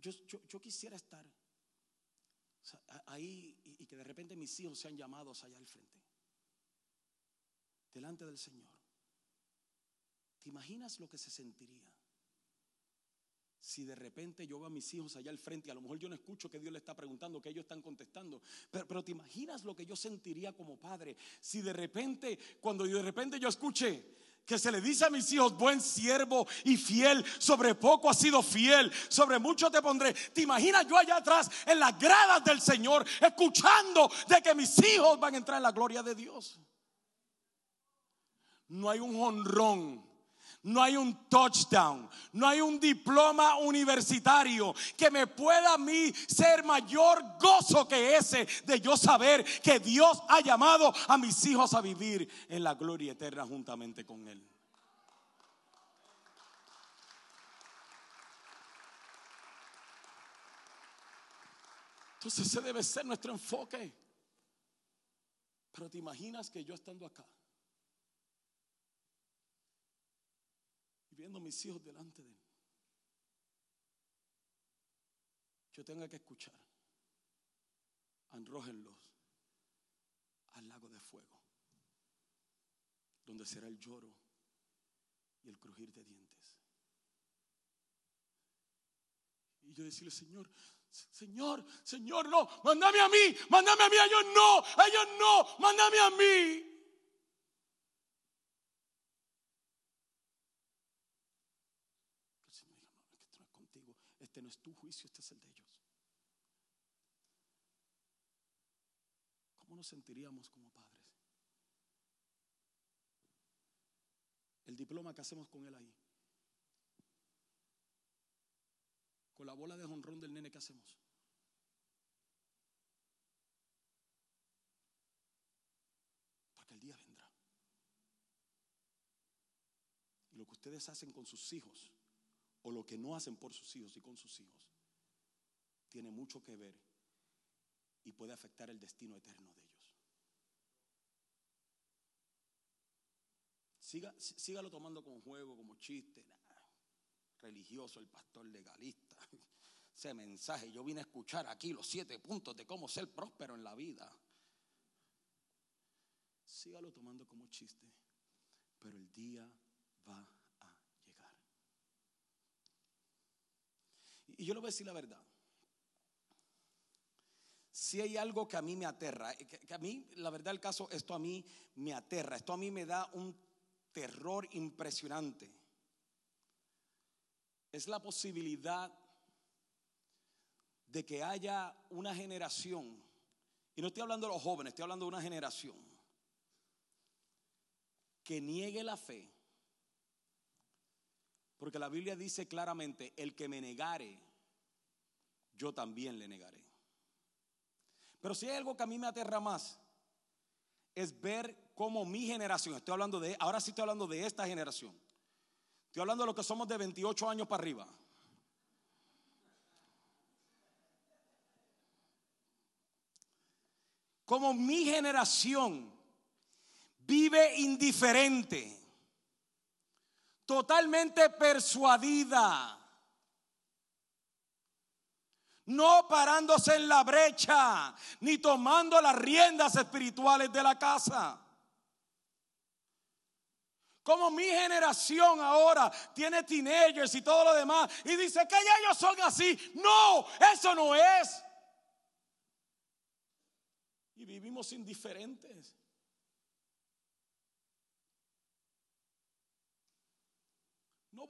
Yo, yo quisiera estar ahí y, y que de repente mis hijos sean llamados allá al frente, delante del Señor. ¿Te imaginas lo que se sentiría? Si de repente yo veo a mis hijos allá al frente y a lo mejor yo no escucho que Dios le está preguntando, que ellos están contestando, pero, te imaginas lo que yo sentiría como padre si de repente, cuando de repente yo escuche que se le dice a mis hijos, buen siervo y fiel, sobre poco has sido fiel, sobre mucho te pondré. ¿Te imaginas yo allá atrás en las gradas del Señor, escuchando de que mis hijos van a entrar en la gloria de Dios? No hay un honrón no hay un touchdown, no hay un diploma universitario que me pueda a mí ser mayor gozo que ese de yo saber que Dios ha llamado a mis hijos a vivir en la gloria eterna juntamente con Él. Entonces ese debe ser nuestro enfoque. Pero te imaginas que yo estando acá viendo mis hijos delante de él, yo tenga que escuchar, arrójenlos al lago de fuego, donde será el lloro y el crujir de dientes. Y yo decirle, Señor, Señor, Señor, no, mándame a mí, mándame a mí, a ellos no, a ellos no, mándame a mí. Este no es tu juicio, este es el de ellos. ¿Cómo nos sentiríamos como padres? El diploma que hacemos con él ahí. Con la bola de jonrón del nene que hacemos. Porque el día vendrá. Y lo que ustedes hacen con sus hijos o lo que no hacen por sus hijos y con sus hijos tiene mucho que ver y puede afectar el destino eterno de ellos. Siga, sígalo tomando como juego, como chiste, religioso, el pastor legalista. Ese mensaje, yo vine a escuchar aquí los siete puntos de cómo ser próspero en la vida. Sígalo tomando como chiste, pero el día va Y yo le voy a decir la verdad. Si hay algo que a mí me aterra, que, a mí, la verdad el caso, esto a mí me aterra, esto a mí me da un terror impresionante. Es la posibilidad de que haya una generación y no estoy hablando de los jóvenes, estoy hablando de una generación que niegue la fe, porque la Biblia dice claramente, el que me negare, yo también le negaré. Pero si hay algo que a mí me aterra más, es ver cómo mi generación, estoy hablando de, ahora sí estoy hablando de esta generación, estoy hablando de los que somos de 28 años para arriba. Como mi generación vive indiferente, totalmente persuadida, no parándose en la brecha, ni tomando las riendas espirituales de la casa. Como mi generación ahora tiene teenagers y todo lo demás y dice que ya ellos son así. No, eso no es. Y vivimos indiferentes.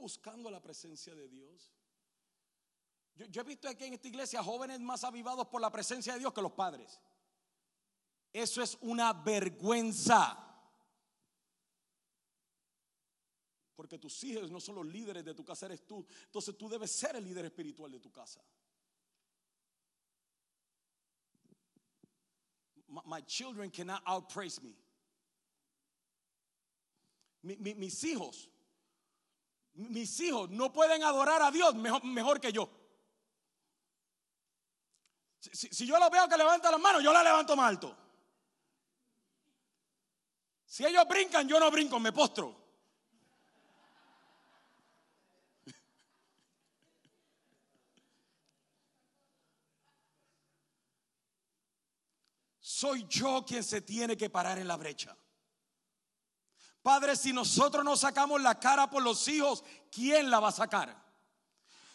Buscando la presencia de Dios. Yo, he visto aquí en esta iglesia jóvenes más avivados por la presencia de Dios que los padres. Eso es una vergüenza. Porque tus hijos no son los líderes de tu casa, eres tú. Entonces tú debes ser el líder espiritual de tu casa. My, children cannot outpraise me. mis hijos, mis hijos no pueden adorar a Dios mejor, mejor que yo. Si, yo los veo que levantan las manos, yo la levanto más alto. Si ellos brincan, yo no brinco, me postro. Soy yo quien se tiene que parar en la brecha. Padre, si nosotros no sacamos la cara por los hijos, ¿quién la va a sacar?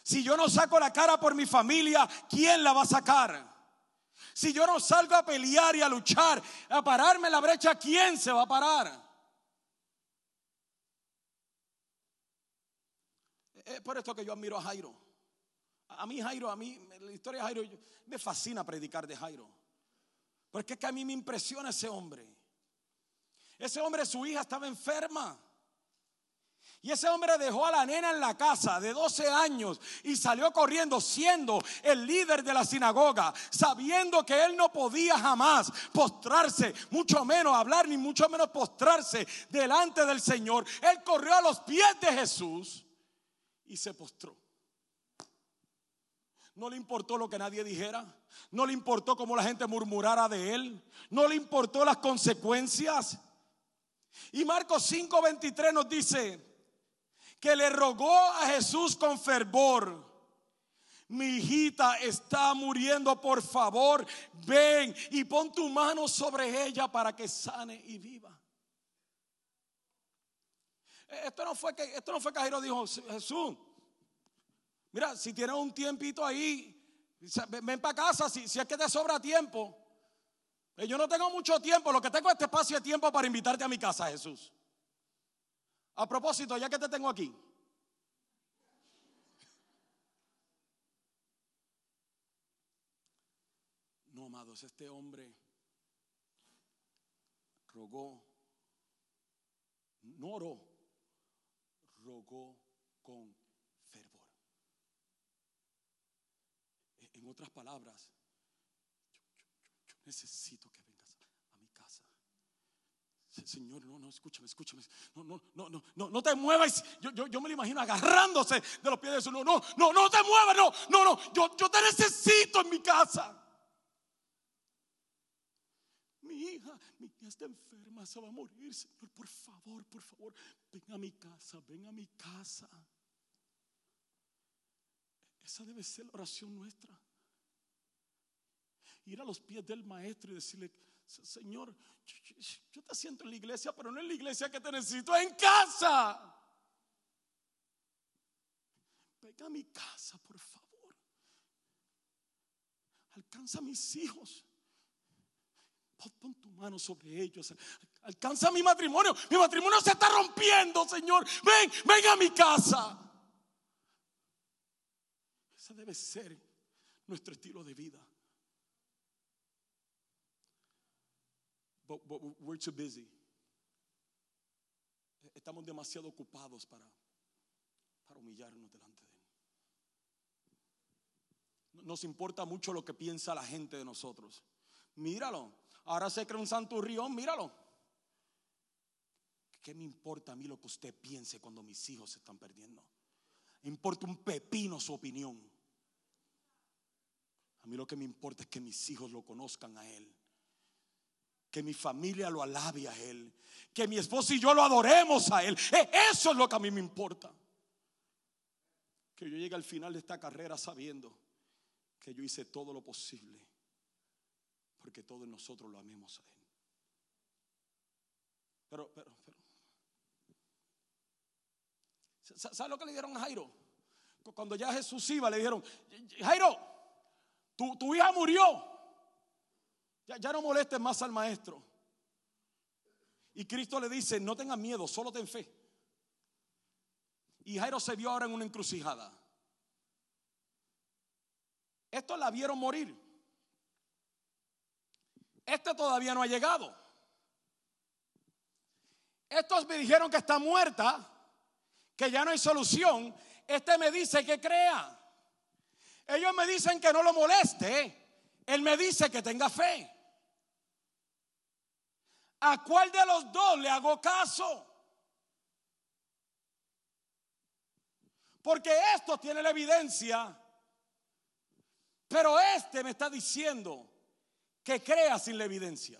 Si yo no saco la cara por mi familia, ¿quién la va a sacar? Si yo no salgo a pelear y a luchar, a pararme la brecha, ¿quién se va a parar? Es por esto que yo admiro a Jairo. A mí Jairo, a mí, la historia de Jairo, me fascina predicar de Jairo. Porque es que a mí me impresiona ese hombre. Ese hombre, su hija estaba enferma. Y ese hombre dejó a la nena en la casa de 12 años y salió corriendo siendo el líder de la sinagoga, sabiendo que él no podía jamás postrarse, mucho menos hablar, ni mucho menos postrarse delante del Señor. Él corrió a los pies de Jesús y se postró. No le importó lo que nadie dijera. No le importó cómo la gente murmurara de él. No le importó las consecuencias. Y Marcos 5:23 nos dice, que le rogó a Jesús con fervor. Mi hijita está muriendo, por favor, ven y pon tu mano sobre ella para que sane y viva. Esto no fue que esto no fue que Jairo dijo, Jesús, mira, si tienes un tiempito ahí, ven para casa, si, si es que te sobra tiempo. Eh, yo no tengo mucho tiempo, lo que tengo es este espacio de tiempo para invitarte a mi casa, Jesús. A propósito, ya que te tengo aquí. No, amados, este hombre rogó, no oró, rogó con fervor. En otras palabras, necesito que Señor, no, no, escúchame, escúchame. No, no, no, no, no, no te muevas. Yo, yo, yo me lo imagino agarrándose de los pies de Jesús. No, no, no, no te muevas. No, no, no. Yo, yo te necesito en mi casa. Mi hija, mi hija está enferma, se va a morir. Señor, por favor, por favor, ven a mi casa, ven a mi casa. Esa debe ser la oración nuestra. Ir a los pies del maestro y decirle, Señor, yo, te siento en la iglesia, pero no en la iglesia que te necesito, en casa. Venga a mi casa, por favor. Alcanza a mis hijos. Pon, tu mano sobre ellos. Alcanza mi matrimonio. Mi matrimonio se está rompiendo, Señor. Ven, ven a mi casa. Ese debe ser nuestro estilo de vida. But, we're too busy. Estamos demasiado ocupados para, para humillarnos delante de Él. Nos importa mucho lo que piensa la gente de nosotros. Míralo. Ahora se cree un santurrión, míralo. ¿Qué me importa a mí lo que usted piense cuando mis hijos se están perdiendo? importa un pepino su opinión. A mí lo que me importa es que mis hijos lo conozcan a Él. Que mi familia lo alabe a Él. Que mi esposo y yo lo adoremos a Él. E, eso es lo que a mí me importa. Que yo llegue al final de esta carrera sabiendo que yo hice todo lo posible. Porque todos nosotros lo amemos a Él. Pero, pero, pero. ¿Sabes lo que le dieron a Jairo? Cuando ya Jesús iba, le dijeron, Jairo, tu, tu hija murió. Ya, no molestes más al maestro. Y Cristo le dice, no tengas miedo, solo ten fe. Y Jairo se vio ahora en una encrucijada. Estos la vieron morir. Este todavía no ha llegado. Estos me dijeron que está muerta que ya no hay solución, este me dice que crea. Ellos me dicen que no lo moleste, él me dice que tenga fe. ¿A cuál de los dos le hago caso? Porque esto tiene la evidencia, pero este me está diciendo que crea sin la evidencia.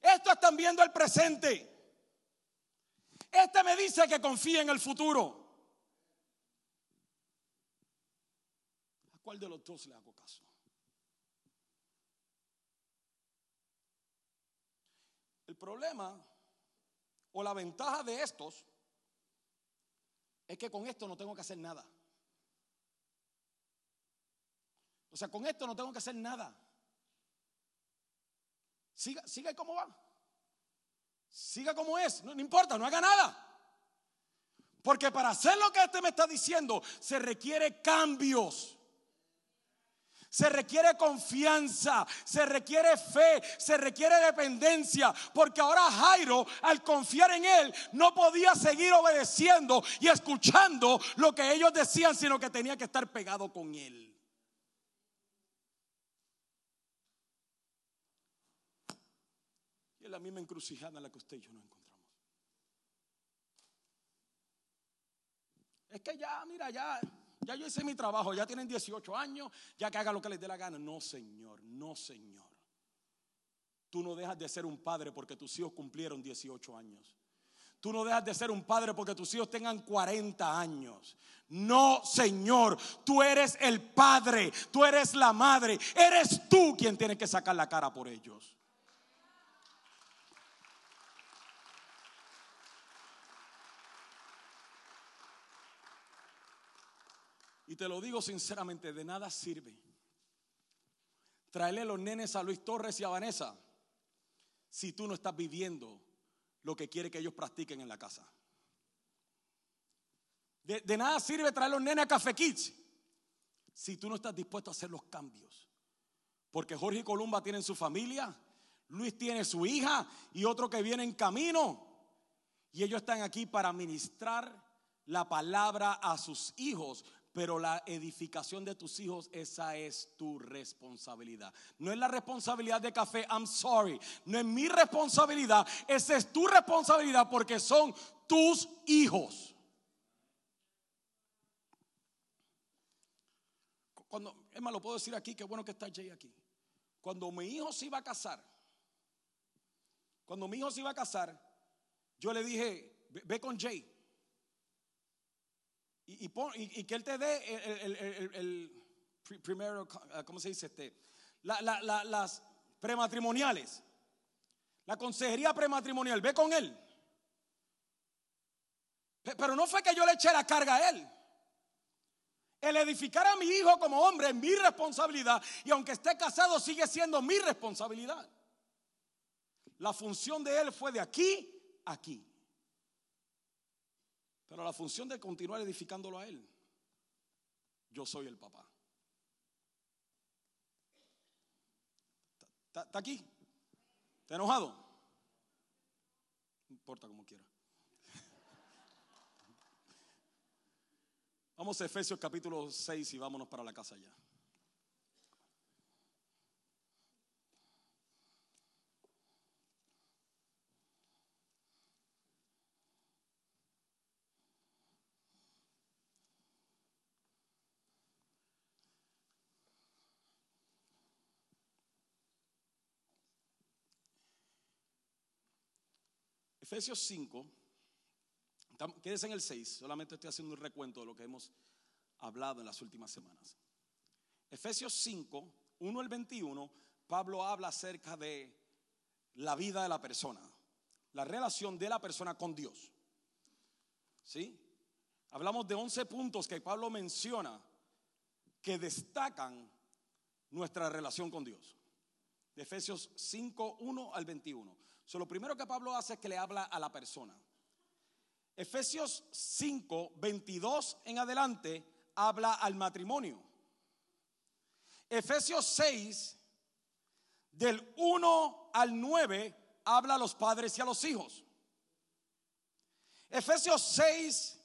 Estos están viendo el presente. Este me dice que confía en el futuro. ¿A cuál de los dos le hago caso? Problema o la ventaja de estos es que con esto no tengo que hacer nada. O sea, con esto no tengo que hacer nada. Siga, siga como va. Siga como es. No, no importa, no haga nada. Porque para hacer lo que este me está diciendo se requiere cambios. Se requiere confianza, se requiere fe, se requiere dependencia, porque ahora Jairo, al confiar en él, no podía seguir obedeciendo y escuchando lo que ellos decían, sino que tenía que estar pegado con él. la misma encrucijada en la que usted y yo nos encontramos. Es que ya, mira, ya, ya yo hice mi trabajo, ya tienen 18 años, ya que hagan lo que les dé la gana. No, Señor, no, Señor. Tú no dejas de ser un padre porque tus hijos cumplieron 18 años. Tú no dejas de ser un padre porque tus hijos tengan 40 años. No, Señor, tú eres el padre, tú eres la madre, eres tú quien tiene que sacar la cara por ellos. Y te lo digo sinceramente, de nada sirve. Traerle los nenes a Luis Torres y a Vanessa si tú no estás viviendo lo que quiere que ellos practiquen en la casa. De, nada sirve traer los nenes a Café Kids si tú no estás dispuesto a hacer los cambios. Porque Jorge y Columba tienen su familia, Luis tiene su hija y otro que viene en camino. Y ellos están aquí para ministrar la palabra a sus hijos, pero la edificación de tus hijos, esa es tu responsabilidad. No es la responsabilidad de café, I'm sorry. No es mi responsabilidad, esa es tu responsabilidad porque son tus hijos. Cuando, es más, lo puedo decir aquí, qué bueno que está Jay aquí. Cuando mi hijo se iba a casar, cuando mi hijo se iba a casar, yo le dije, ve con Jay y, que Él te dé el, primero, ¿cómo se dice este? las prematrimoniales, la consejería prematrimonial, ve con Él. Pero no fue que yo le eché la carga a Él. El edificar a mi hijo como hombre es mi responsabilidad y aunque esté casado sigue siendo mi responsabilidad. La función de Él fue de aquí a aquí. Pero la función de continuar edificándolo a Él, yo soy el papá. ¿Está, aquí? ¿Está enojado? No importa como quiera. Vamos a Efesios capítulo 6 y vámonos para la casa ya. Efesios 5, quédese en el 6, solamente estoy haciendo un recuento de lo que hemos hablado en las últimas semanas. Efesios 5, 1 al 21, Pablo habla acerca de la vida de la persona, la relación de la persona con Dios. ¿Sí? Hablamos de 11 puntos que Pablo menciona que destacan nuestra relación con Dios. Efesios 5, 1 al 21 lo primero que Pablo hace es que le habla a la persona. Efesios 5, 22 en adelante habla al matrimonio. Efesios 6, del 1 al 9, habla a los padres y a los hijos. Efesios 6,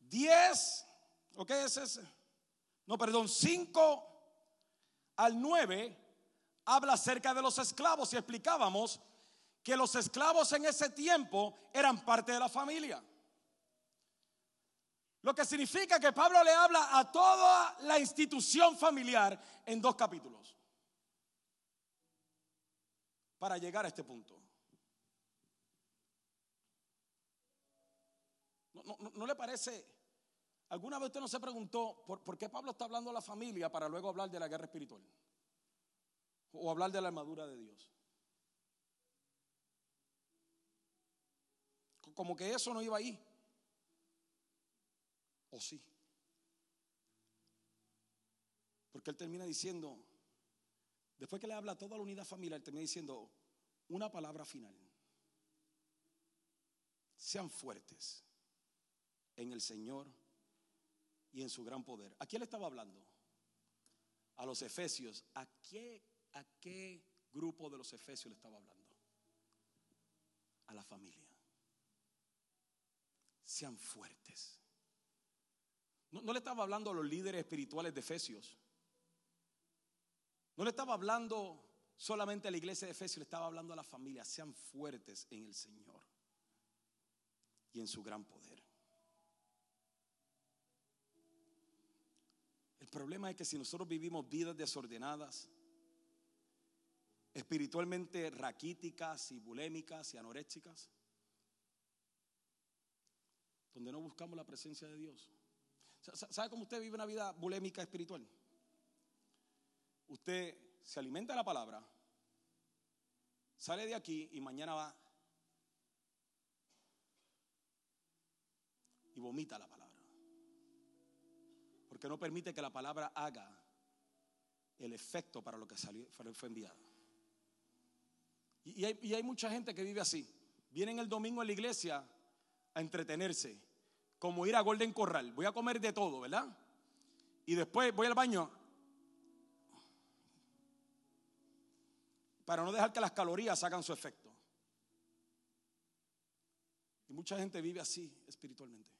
10, ¿ok? Ese es, no, perdón, 5 al 9 habla acerca de los esclavos y explicábamos que los esclavos en ese tiempo eran parte de la familia. Lo que significa que Pablo le habla a toda la institución familiar en dos capítulos. Para llegar a este punto. ¿No, le parece? ¿Alguna vez usted no se preguntó por, por qué Pablo está hablando a la familia para luego hablar de la guerra espiritual? O hablar de la armadura de Dios. como que eso no iba ahí. ¿O sí? Porque él termina diciendo, después que le habla a toda la unidad familiar, termina diciendo una palabra final. Sean fuertes en el Señor y en su gran poder. ¿A quién le estaba hablando? A los efesios. ¿A qué, ¿A qué grupo de los efesios le estaba hablando? A la familia sean fuertes. No, le estaba hablando a los líderes espirituales de Efesios. No le estaba hablando solamente a la iglesia de Efesios, le estaba hablando a la familia. Sean fuertes en el Señor y en su gran poder. El problema es que si nosotros vivimos vidas desordenadas, espiritualmente raquíticas y bulémicas y anoréxicas, donde no buscamos la presencia de Dios. ¿Sabe cómo usted vive una vida bulémica espiritual? Usted se alimenta de la palabra, sale de aquí y mañana va y vomita la palabra. Porque no permite que la palabra haga el efecto para lo que salió, fue enviado. Y hay, mucha gente que vive así. Vienen el domingo a la iglesia a entretenerse, como ir a Golden Corral. Voy a comer de todo, ¿verdad? Y después voy al baño para no dejar que las calorías hagan su efecto. Y mucha gente vive así espiritualmente.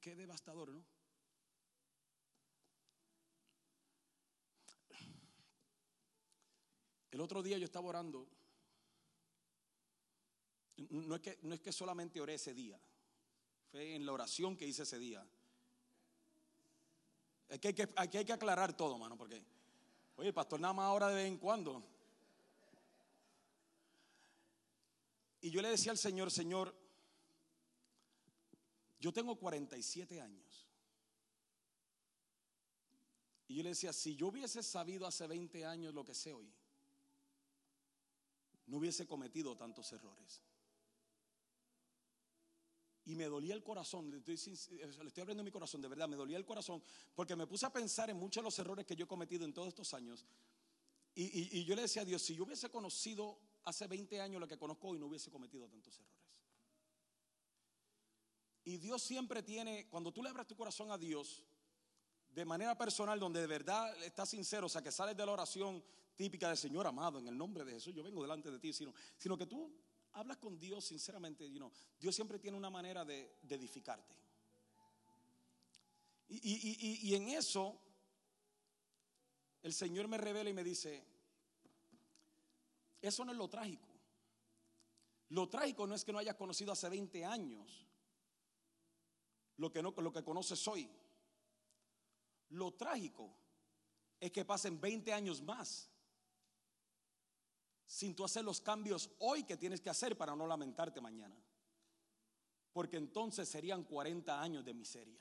Qué devastador, ¿no? El otro día yo estaba orando no es, que, no es que solamente oré ese día, fue en la oración que hice ese día. Hay que, aquí hay que aclarar todo, mano, porque, oye, pastor nada más ahora de vez en cuando. Y yo le decía al Señor, Señor, yo tengo 47 años. Y yo le decía, si yo hubiese sabido hace 20 años lo que sé hoy, no hubiese cometido tantos errores. Y me dolía el corazón, le estoy, le estoy abriendo mi corazón, de verdad, me dolía el corazón, porque me puse a pensar en muchos de los errores que yo he cometido en todos estos años. Y, y yo le decía a Dios, si yo hubiese conocido hace 20 años lo que conozco hoy, no hubiese cometido tantos errores. Y Dios siempre tiene, cuando tú le abres tu corazón a Dios, de manera personal, donde de verdad estás sincero, o sea, que sales de la oración típica del Señor amado, en el nombre de Jesús, yo vengo delante de ti, sino, sino que tú hablas con Dios sinceramente, Dios siempre tiene una manera de, edificarte. Y, y en eso, el Señor me revela y me dice, eso no es lo trágico. Lo trágico no es que no hayas conocido hace 20 años lo que, no, lo que conoces hoy. Lo trágico es que pasen 20 años más sin tú hacer los cambios hoy que tienes que hacer para no lamentarte mañana. Porque entonces serían 40 años de miseria.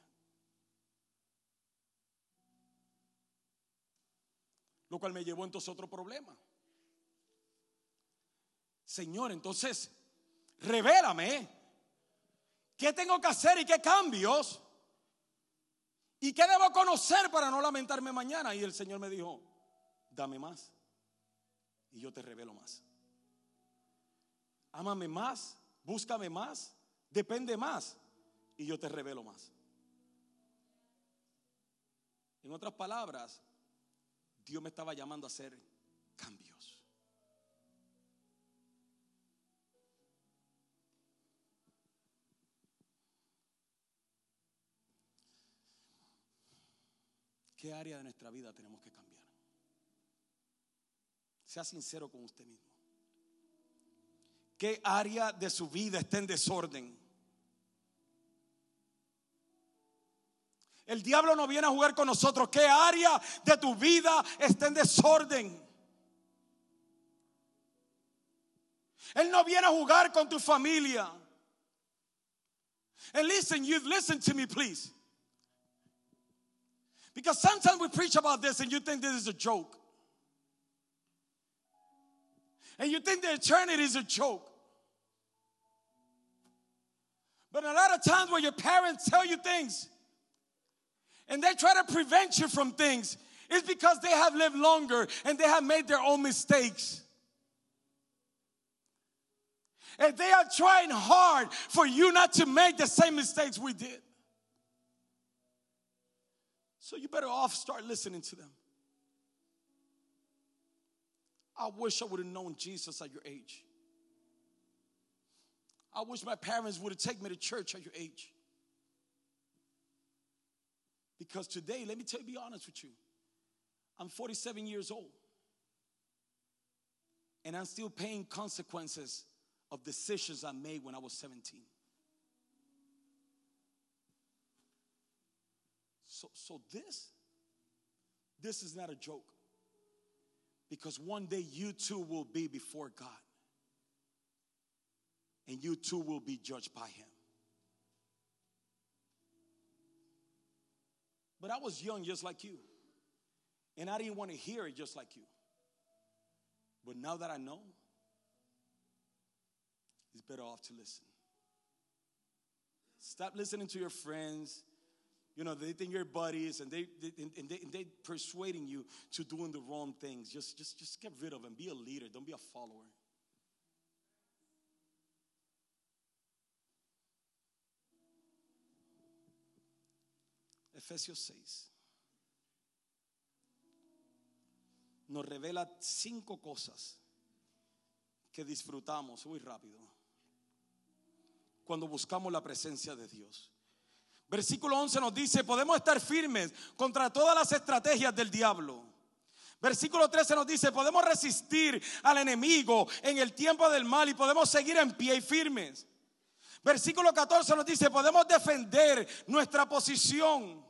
Lo cual me llevó entonces a otro problema. Señor, entonces, revélame qué tengo que hacer y qué cambios y qué debo conocer para no lamentarme mañana. Y el Señor me dijo, dame más y yo te revelo más. Ámame más, búscame más, depende más y yo te revelo más. En otras palabras, Dios me estaba llamando a hacer cambios. ¿Qué área de nuestra vida tenemos que cambiar? Sea sincero con usted mismo. ¿Qué área de su vida está en desorden? El diablo no viene a jugar con nosotros. ¿Qué área de tu vida está en desorden? Él no viene a jugar con tu familia. And listen, you listen to me, please. Because sometimes we preach about this and you think this is a joke. And you think the eternity is a joke. But a lot of times when your parents tell you things and they try to prevent you from things, it's because they have lived longer and they have made their own mistakes. And they are trying hard for you not to make the same mistakes we did. So you better off start listening to them. I wish I would have known Jesus at your age. I wish my parents would have taken me to church at your age. Because today, let me tell you, be honest with you. I'm 47 years old. And I'm still paying consequences of decisions I made when I was 17. So, so this, this is not a joke. Because one day you too will be before God. And you too will be judged by Him. But I was young just like you. And I didn't want to hear it just like you. But now that I know, it's better off to listen. Stop listening to your friends you know, they think you're buddies and they, they and they and they persuading you to doing the wrong things. Just just just get rid of them. Be a leader. Don't be a follower. Efesios 6 nos revela cinco cosas que disfrutamos muy rápido cuando buscamos la presencia de Dios. Versículo 11 nos dice, podemos estar firmes contra todas las estrategias del diablo. Versículo 13 nos dice, podemos resistir al enemigo en el tiempo del mal y podemos seguir en pie y firmes. Versículo 14 nos dice, podemos defender nuestra posición.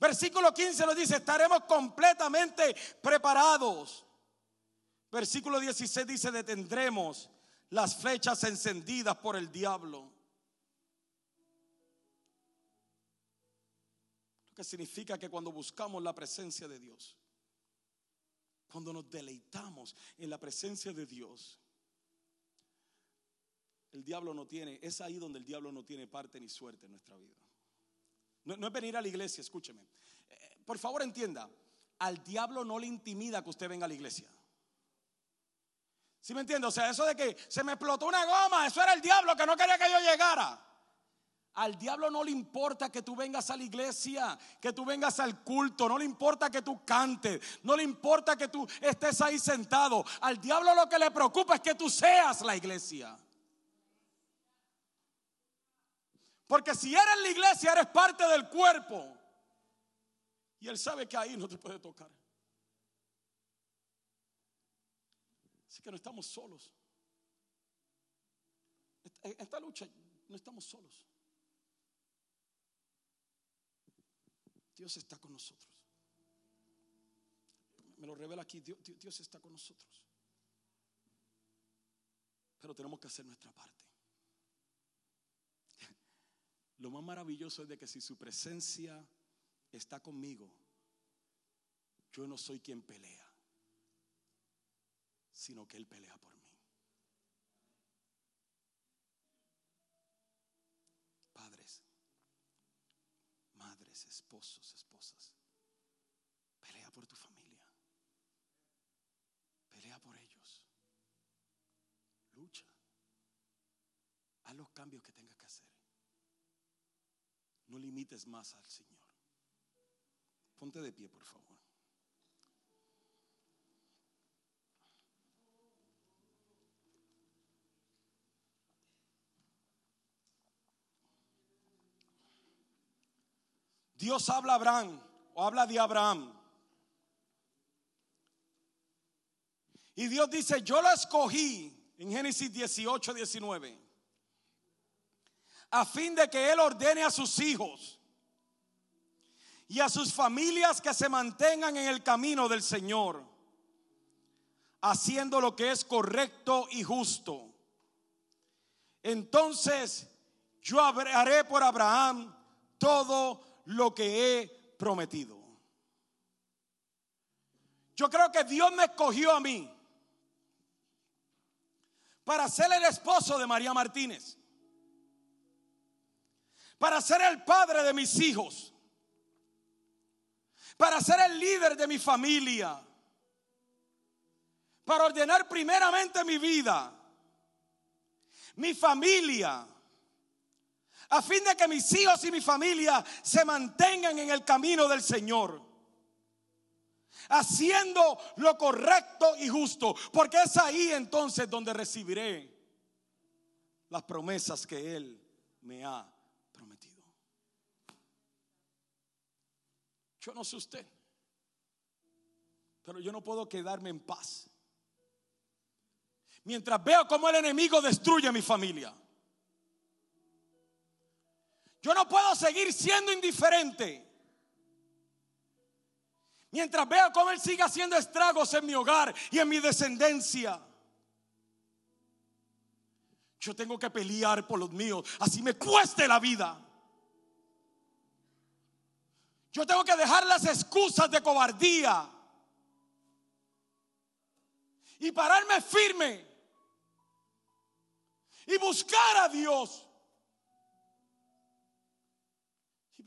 Versículo 15 nos dice, estaremos completamente preparados. Versículo 16 dice, detendremos las flechas encendidas por el diablo. Que significa que cuando buscamos la presencia de Dios, cuando nos deleitamos en la presencia de Dios, el diablo no tiene, es ahí donde el diablo no tiene parte ni suerte en nuestra vida. No, es venir a la iglesia, escúcheme. Eh, por favor entienda, al diablo no le intimida que usted venga a la iglesia. ¿Sí me entiende? O sea, eso de que se me explotó una goma, eso era el diablo que no quería que yo llegara. Al diablo no le importa que tú vengas a la iglesia, que tú vengas al culto, no le importa que tú cantes, no le importa que tú estés ahí sentado. Al diablo lo que le preocupa es que tú seas la iglesia. Porque si eres la iglesia, eres parte del cuerpo. Y él sabe que ahí no te puede tocar. Así que no estamos solos. Esta lucha no estamos solos. Dios está con nosotros. Me lo revela aquí, Dios, está con nosotros. Pero tenemos que hacer nuestra parte. Lo más maravilloso es de que si su presencia está conmigo, yo no soy quien pelea, sino que Él pelea por mí. Esposos, esposas. Pelea por tu familia. Pelea por ellos. Lucha. Haz los cambios que tengas que hacer. No limites más al Señor. Ponte de pie, por favor. Dios habla a Abraham o habla de Abraham. Y Dios dice, yo lo escogí en Génesis 18, 19, a fin de que Él ordene a sus hijos y a sus familias que se mantengan en el camino del Señor, haciendo lo que es correcto y justo. Entonces yo haré por Abraham todo lo que he prometido. Yo creo que Dios me escogió a mí para ser el esposo de María Martínez, para ser el padre de mis hijos, para ser el líder de mi familia, para ordenar primeramente mi vida, mi familia a fin de que mis hijos y mi familia se mantengan en el camino del Señor. Haciendo lo correcto y justo. Porque es ahí entonces donde recibiré las promesas que Él me ha prometido. Yo no sé usted, pero yo no puedo quedarme en paz. Mientras veo cómo el enemigo destruye mi familia. Yo no puedo seguir siendo indiferente. Mientras veo cómo Él sigue haciendo estragos en mi hogar y en mi descendencia. Yo tengo que pelear por los míos, así me cueste la vida. Yo tengo que dejar las excusas de cobardía y pararme firme y buscar a Dios.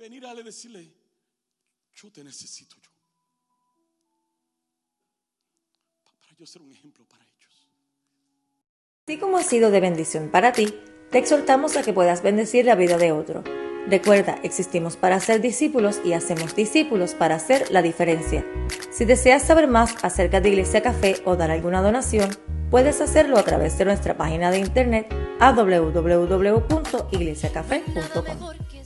Venir a decirle, yo te necesito yo. Para yo ser un ejemplo para ellos. Así como ha sido de bendición para ti, te exhortamos a que puedas bendecir la vida de otro. Recuerda, existimos para ser discípulos y hacemos discípulos para hacer la diferencia. Si deseas saber más acerca de Iglesia Café o dar alguna donación, puedes hacerlo a través de nuestra página de internet a www.iglesiacafé.com.